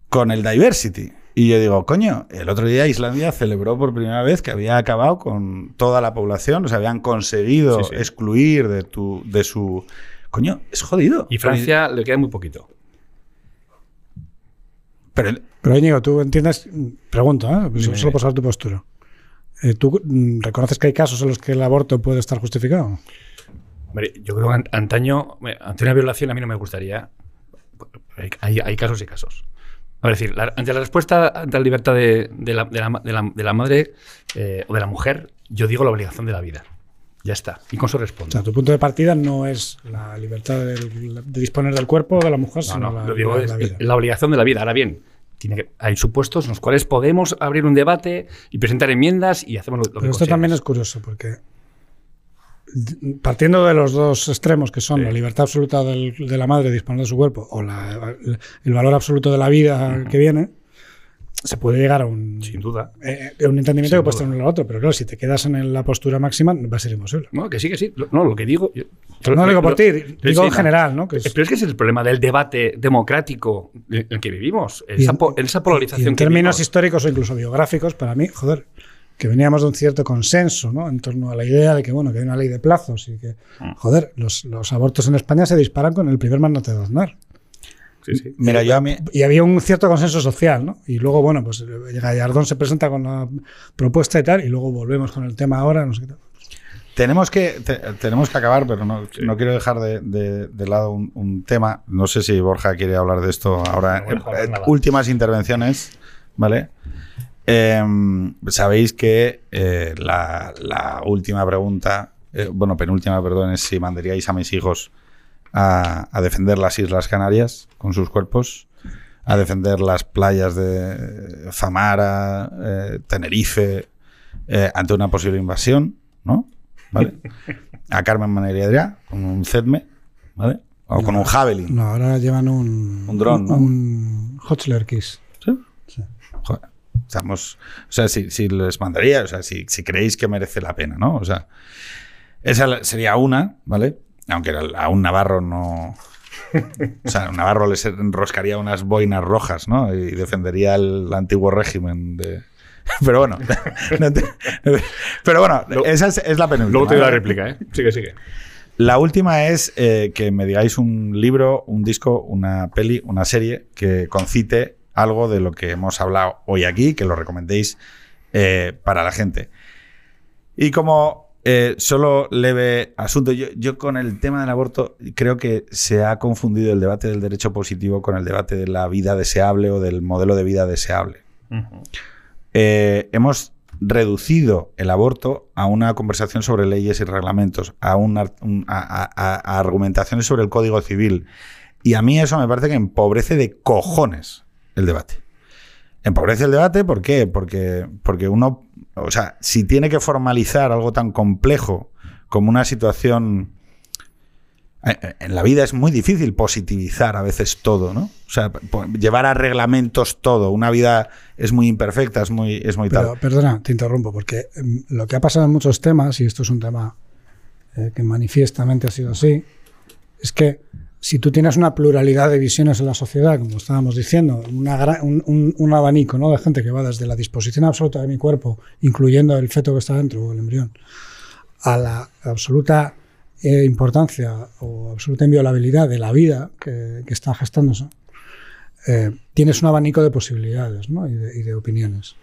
con el diversity. Y yo digo, coño, el otro día Islandia celebró por primera vez que había acabado con toda la población, o sea, habían conseguido Sí, sí. excluir de, tu, de su... Coño, es jodido. Y Francia le queda muy poquito. Pero el- Pero Íñigo, tú entiendes, pregunto, ¿eh? Solo por saber tu postura. Eh, ¿Tú reconoces que hay casos en los que el aborto puede estar justificado? Hombre, yo creo que an- antaño, ante una violación, a mí no me gustaría. Hay casos y casos. A decir, la- ante la respuesta ante la libertad de, de la, de la de la- madre eh, o de la mujer, yo digo la obligación de la vida. Ya está. Y con eso O respondo. sea, tu punto de partida no es la libertad del- de disponer del cuerpo de la mujer, No, sino no, la, digo la- es vida. la obligación de la vida. Ahora bien, tiene que, hay supuestos en los cuales podemos abrir un debate y presentar enmiendas y hacemos lo, lo que Pero esto también es curioso porque partiendo de los dos extremos que son Sí. la libertad absoluta del- de la madre disponer de su cuerpo o la- el valor absoluto de la vida que viene, se puede llegar a un, Sin duda. eh, a un entendimiento Sin que puedes tener uno al otro. Pero claro, si te quedas en la postura máxima, va a ser imposible. No, que sí, que sí. No, lo que digo. yo- No lo digo por ti, digo sí, en no. general, ¿no? Que es- Pero es que es el problema del debate democrático en el que vivimos. Y Esa, en- esa y polarización en que términos vivimos. históricos o incluso biográficos, para mí, joder, que veníamos de un cierto consenso ¿no? en torno a la idea de que, bueno, que hay una ley de plazos y que, joder, los, los abortos en España se disparan con el primer mandato de Aznar. Sí, sí. Mira, yo a mí. Y había un cierto consenso social, ¿no? Y luego, bueno, pues Gallardón se presenta con la propuesta y tal, y luego volvemos con el tema ahora, no sé qué tal. Tenemos que, te- tenemos que acabar, pero no, no quiero dejar de, de- de lado un, un tema. No sé si Borja quiere hablar de esto ahora. No Eh, últimas intervenciones, ¿vale? Em, Sabéis que eh, la, la última pregunta, eh, bueno, penúltima, perdón, es si mandaríais a mis hijos a, a defender las Islas Canarias con sus cuerpos, a defender las playas de Famara, eh, Tenerife, eh, ante una posible invasión, ¿no? ¿Vale? A Carmen Maneriadria con un CEDME, ¿vale? O con un Javelin. No, ahora llevan un. Un dron, ¿no? Un Hotchler Kiss. ¿Sí? Sí. Joder, estamos, o sea, si, si les mandaría, o sea, si, si creéis que merece la pena, ¿no? O sea, esa sería una, ¿vale? Aunque a un Navarro no. O sea, a un Navarro les enroscaría unas boinas rojas, ¿no? Y defendería el antiguo régimen de. Pero bueno. no te- pero bueno, esa es, es la penúltima. Luego te doy la réplica, ¿eh? Sigue, sigue. La última es eh, que me digáis un libro, un disco, una peli, una serie que concite algo de lo que hemos hablado hoy aquí, que lo recomendéis eh, para la gente. Y como eh, solo leve asunto, yo, yo con el tema del aborto creo que se ha confundido el debate del derecho positivo con el debate de la vida deseable o del modelo de vida deseable eh, hemos reducido el aborto a una conversación sobre leyes y reglamentos, a, un ar- un- a- a- a- a argumentaciones sobre el Código Civil. Y a mí eso me parece que empobrece de cojones el debate. Empobrece el debate, ¿por qué? Porque, porque uno, o sea, si tiene que formalizar algo tan complejo como una situación... eh, En la vida es muy difícil positivizar a veces todo, ¿no? O sea, llevar a reglamentos todo. Una vida es muy imperfecta, es muy, es muy Pero, perdona, te interrumpo, porque em, lo que ha pasado en muchos temas, y esto es un tema eh, que manifiestamente ha sido así, es que si tú tienes una pluralidad de visiones en la sociedad, como estábamos diciendo, un, abanico ¿no? de gente que va desde la disposición absoluta de mi cuerpo, incluyendo el feto que está dentro o el embrión, a la absoluta eh, importancia o absoluta inviolabilidad de la vida que, está gestándose, eh, tienes un abanico de posibilidades y de opiniones.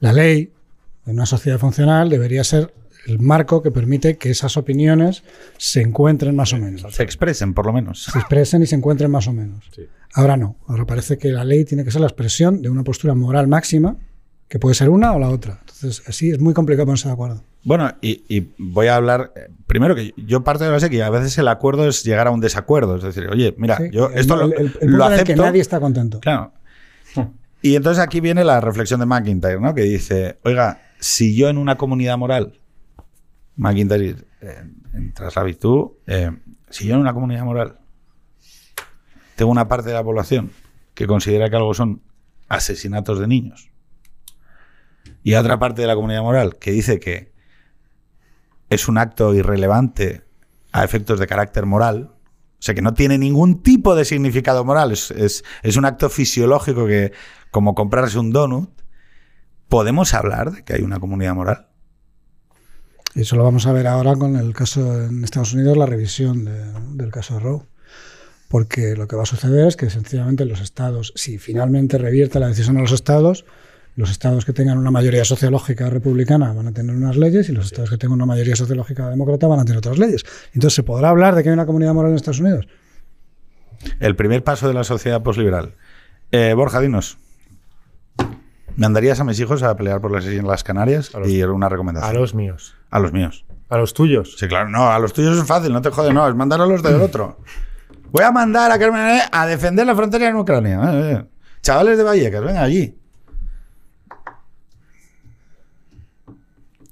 La ley, en una sociedad funcional, debería ser el marco que permite que esas opiniones se encuentren más o menos. Se expresen, por lo menos. Se expresen y se encuentren más o menos. Sí. Ahora no. Ahora parece que la ley tiene que ser la expresión de una postura moral máxima, que puede ser una o la otra. Entonces, así es muy complicado ponerse de acuerdo. Bueno, y, y voy a hablar. eh, Primero que yo parto de la base que a veces el acuerdo es llegar a un desacuerdo. Es decir, oye, mira, Sí, yo el- esto lo, el, el- el punto lo en el acepto. que nadie está contento. Claro. Y entonces aquí viene la reflexión de McIntyre, ¿no? Que dice, oiga, si yo en una comunidad moral, McIntyre, eh, en Tras la Virtud, eh, si yo en una comunidad moral tengo una parte de la población que considera que algo son asesinatos de niños y otra parte de la comunidad moral que dice que es un acto irrelevante a efectos de carácter moral, o sea, que no tiene ningún tipo de significado moral. Es, es- es un acto fisiológico que, como comprarse un donut, ¿podemos hablar de que hay una comunidad moral? Y eso lo vamos a ver ahora con el caso en Estados Unidos, la revisión de- del caso de Roe. Porque lo que va a suceder es que sencillamente los estados, si finalmente revierte la decisión a los estados, los estados que tengan una mayoría sociológica republicana van a tener unas leyes y los estados que tengan una mayoría sociológica demócrata van a tener otras leyes. Entonces, ¿se podrá hablar de que hay una comunidad moral en Estados Unidos? El primer paso de la sociedad posliberal. Eh, Borja, dinos. ¿Mandarías a mis hijos a pelear por las Islas Canarias? A los- y una A recomendación. los míos. A los míos. A los tuyos. Sí, claro, no, a los tuyos es fácil, no te jode, no, es mandar a los del otro. Voy a mandar a Carmen a defender la frontera en Ucrania. Eh, eh. Chavales de Vallecas, venga allí.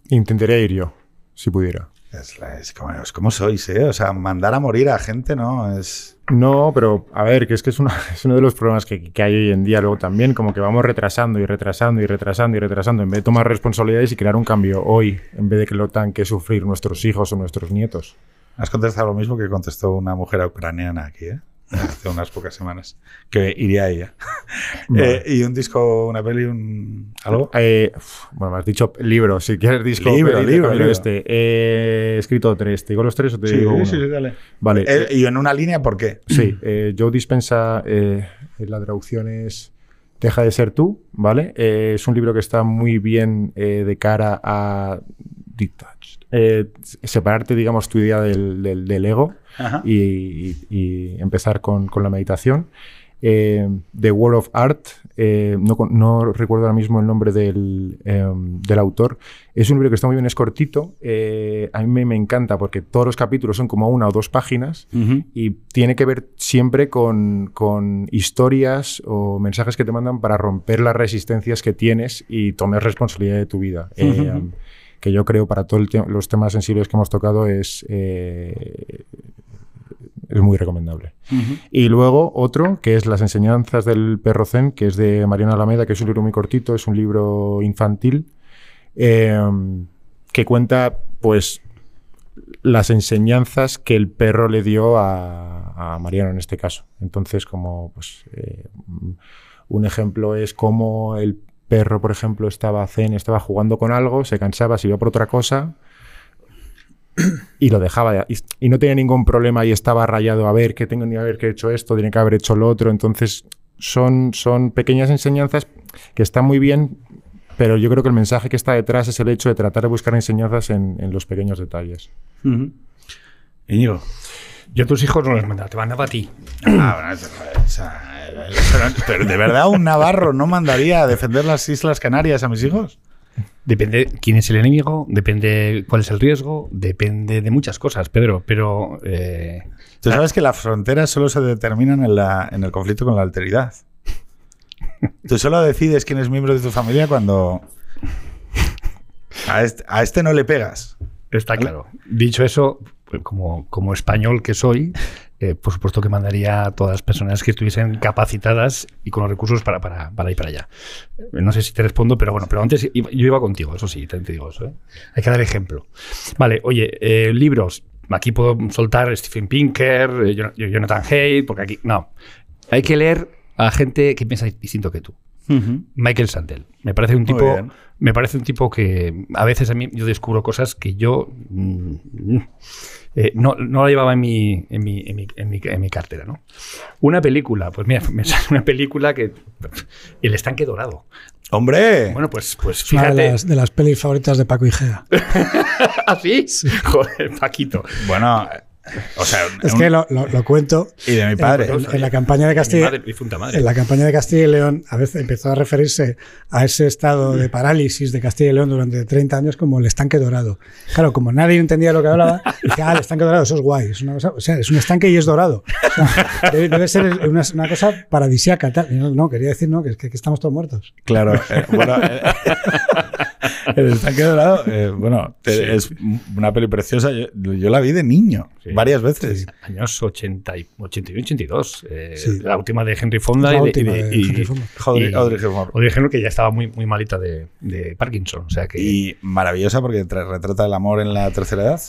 Intentaría ir yo, si pudiera. Es como, es como sois, ¿eh? O sea, mandar a morir a gente, ¿no? Es. No, pero a ver, que es que es, una- es uno de los problemas que, que hay hoy en día. Luego también, como que vamos retrasando y retrasando y retrasando y retrasando, en vez de tomar responsabilidades y crear un cambio hoy, en vez de que lo tengan que sufrir nuestros hijos o nuestros nietos. Has contestado lo mismo que contestó una mujer ucraniana aquí, ¿eh? hace unas pocas semanas, que iría a ella. Vale. Eh, y un disco, una peli, un algo. Eh, bueno, me has dicho libro, si quieres disco. Libro, peli, libro, libro. Este. Eh, he escrito tres. ¿Te digo los tres o te Sí, digo uno? sí, sí, dale. Vale. Eh, y en una línea, ¿por qué? Sí, eh, Joe Dispensa, eh, la traducción es Deja de ser tú, ¿vale? Es un libro que está muy bien de cara a detach, eh, separarte, digamos, tu idea del, del- del ego. Y, empezar con, con la meditación. Eh, The World of Art, eh, no, no recuerdo ahora mismo el nombre del, eh, del autor. Es un libro que está muy bien, es cortito. eh, a mí me, me encanta porque todos los capítulos son como una o dos páginas y tiene que ver siempre con, con historias o mensajes que te mandan para romper las resistencias que tienes y tomar responsabilidad de tu vida. Que yo creo para todos los temas sensibles que hemos tocado es, es muy recomendable. Y luego otro, que es Las enseñanzas del perro zen, que es de Mariana Alameda, que es un libro muy cortito, es un libro infantil, eh, que cuenta, pues, las enseñanzas que el perro le dio a, a Mariano en este caso. Entonces, como, pues, eh, un ejemplo es cómo el perro, por ejemplo, estaba zen, estaba jugando con algo, se cansaba, se iba por otra cosa, y lo dejaba ya. Y, y no tenía ningún problema y estaba rayado a ver que tengo ni a ver que he hecho esto, tiene que haber hecho lo otro. Entonces, son, son pequeñas enseñanzas que están muy bien, pero yo creo que el mensaje que está detrás es el hecho de tratar de buscar enseñanzas en, en los pequeños detalles. Ujú. Íñigo. Yo a tus hijos no les mandaba, te mandaba a ti. Ah, o sea, pero de verdad un navarro no mandaría a defender las Islas Canarias a mis hijos. Depende quién es el enemigo, depende cuál es el riesgo, depende de muchas cosas, Pedro. Pero eh, Tú sabes que las fronteras solo se determinan en, la, en el conflicto con la alteridad. Tú solo decides quién es miembro de tu familia cuando a este, a este no le pegas. está claro. Dicho eso, como, como español que soy, eh, por supuesto que mandaría a todas las personas que estuviesen capacitadas y con los recursos para, para, para ir para allá. Eh, No sé si te respondo, pero bueno, pero antes iba- yo iba contigo, eso sí, te, te digo eso. ¿eh? Hay que dar ejemplo. Vale, oye, eh, libros. Aquí puedo soltar Stephen Pinker, eh, Jon- Jonathan Haidt, porque aquí. No. Hay que leer a gente que piensa distinto que tú. Michael Sandel. Me parece un tipo, me parece un tipo que a veces a mí yo descubro cosas que yo mm, mm, eh, no, no la llevaba en mi, en, mi, en, mi, en, mi, en mi cartera, ¿no? Una película, pues mira, me sale una película que El estanque dorado. ¡Hombre! Bueno, pues, pues Es una de fíjate. las, de las pelis favoritas de Paco Igea. ¿Ah, sí? Joder, Paquito. Bueno, o sea, Es un- que lo, lo- lo cuento. y de mi padre. En, en la campaña de Castilla, madre, madre. en la campaña de Castilla y León, a veces empezó a referirse a ese estado de parálisis de Castilla y León durante 30 años como el estanque dorado. Claro, como nadie entendía lo que hablaba, dije, ah, el estanque dorado, eso es guay. Es una cosa, o sea, es un estanque y es dorado. O sea, debe, debe ser una, una cosa paradisiaca. Tal. No, no, quería decir, no, que, que, que estamos todos muertos. Claro, eh, bueno, eh, el estanque dorado, eh, bueno, es una peli preciosa. Yo, yo la vi de niño, Sí. Varias veces. Años 80 y 81, 82. eh, Sí. La última de Henry Fonda La y, de- y de- Henry Fonda. Audrey Hepburn. Audrey Hepburn, que ya estaba muy, muy malita de, de Parkinson. O sea que. Y maravillosa porque tra- retrata el amor en la tercera edad,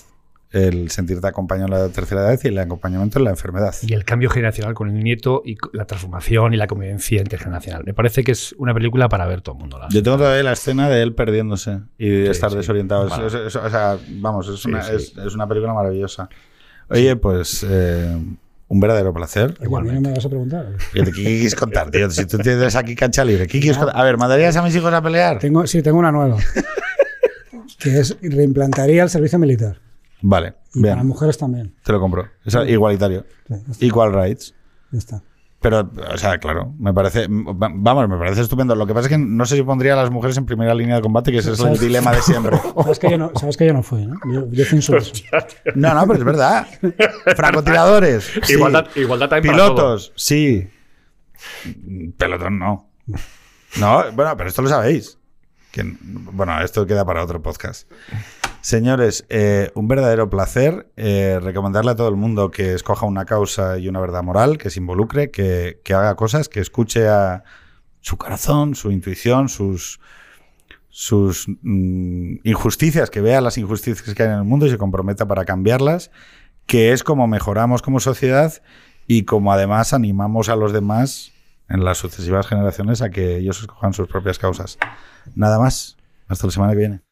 el sentirte acompañado en la tercera edad y el acompañamiento en la enfermedad. y el cambio generacional con el nieto y la transformación y la convivencia intergeneracional. Me parece que es una película para ver todo el mundo. la- Yo tengo todavía la escena de él perdiéndose y de Sí, estar sí. desorientado. Es- Vale. es- es- o sea, vamos, es, Sí, una, sí. Es una película maravillosa. Oye, pues eh, un verdadero placer. Oye, ¿A mí no Igualmente. me vas a preguntar? ¿Qué quieres contar, tío? Si tú tienes aquí cancha libre, ¿qué quieres contar? A ver, ¿mandarías a mis hijos a pelear? Tengo, sí, tengo una nueva. que es reimplantaría el servicio militar. Vale, Y para bien, mujeres también. te lo compro. Es igualitario. Sí, Equal rights. ya está. Pero, o sea, claro, me parece, va- vamos, me parece estupendo. Lo que pasa es que no sé si pondría a las mujeres en primera línea de combate, que ese es el dilema de siempre. Sabes que yo no, sabes que yo no fui, ¿no? Yo, yo censuro eso. No, no, pero es verdad. Francotiradores. sí. Igualdad, igualdad también para todo. Pilotos, sí. Pelotón, no. No, bueno, pero esto lo sabéis. Que, bueno, esto queda para otro podcast. Señores, eh, un verdadero placer eh, recomendarle a todo el mundo que escoja una causa y una verdad moral, que se involucre, que, haga cosas, que escuche a su corazón, su intuición, sus, sus mm, injusticias, que vea las injusticias que hay en el mundo y se comprometa para cambiarlas, que es como mejoramos como sociedad y como además animamos a los demás en las sucesivas generaciones a que ellos escojan sus propias causas. Nada más. Hasta la semana que viene.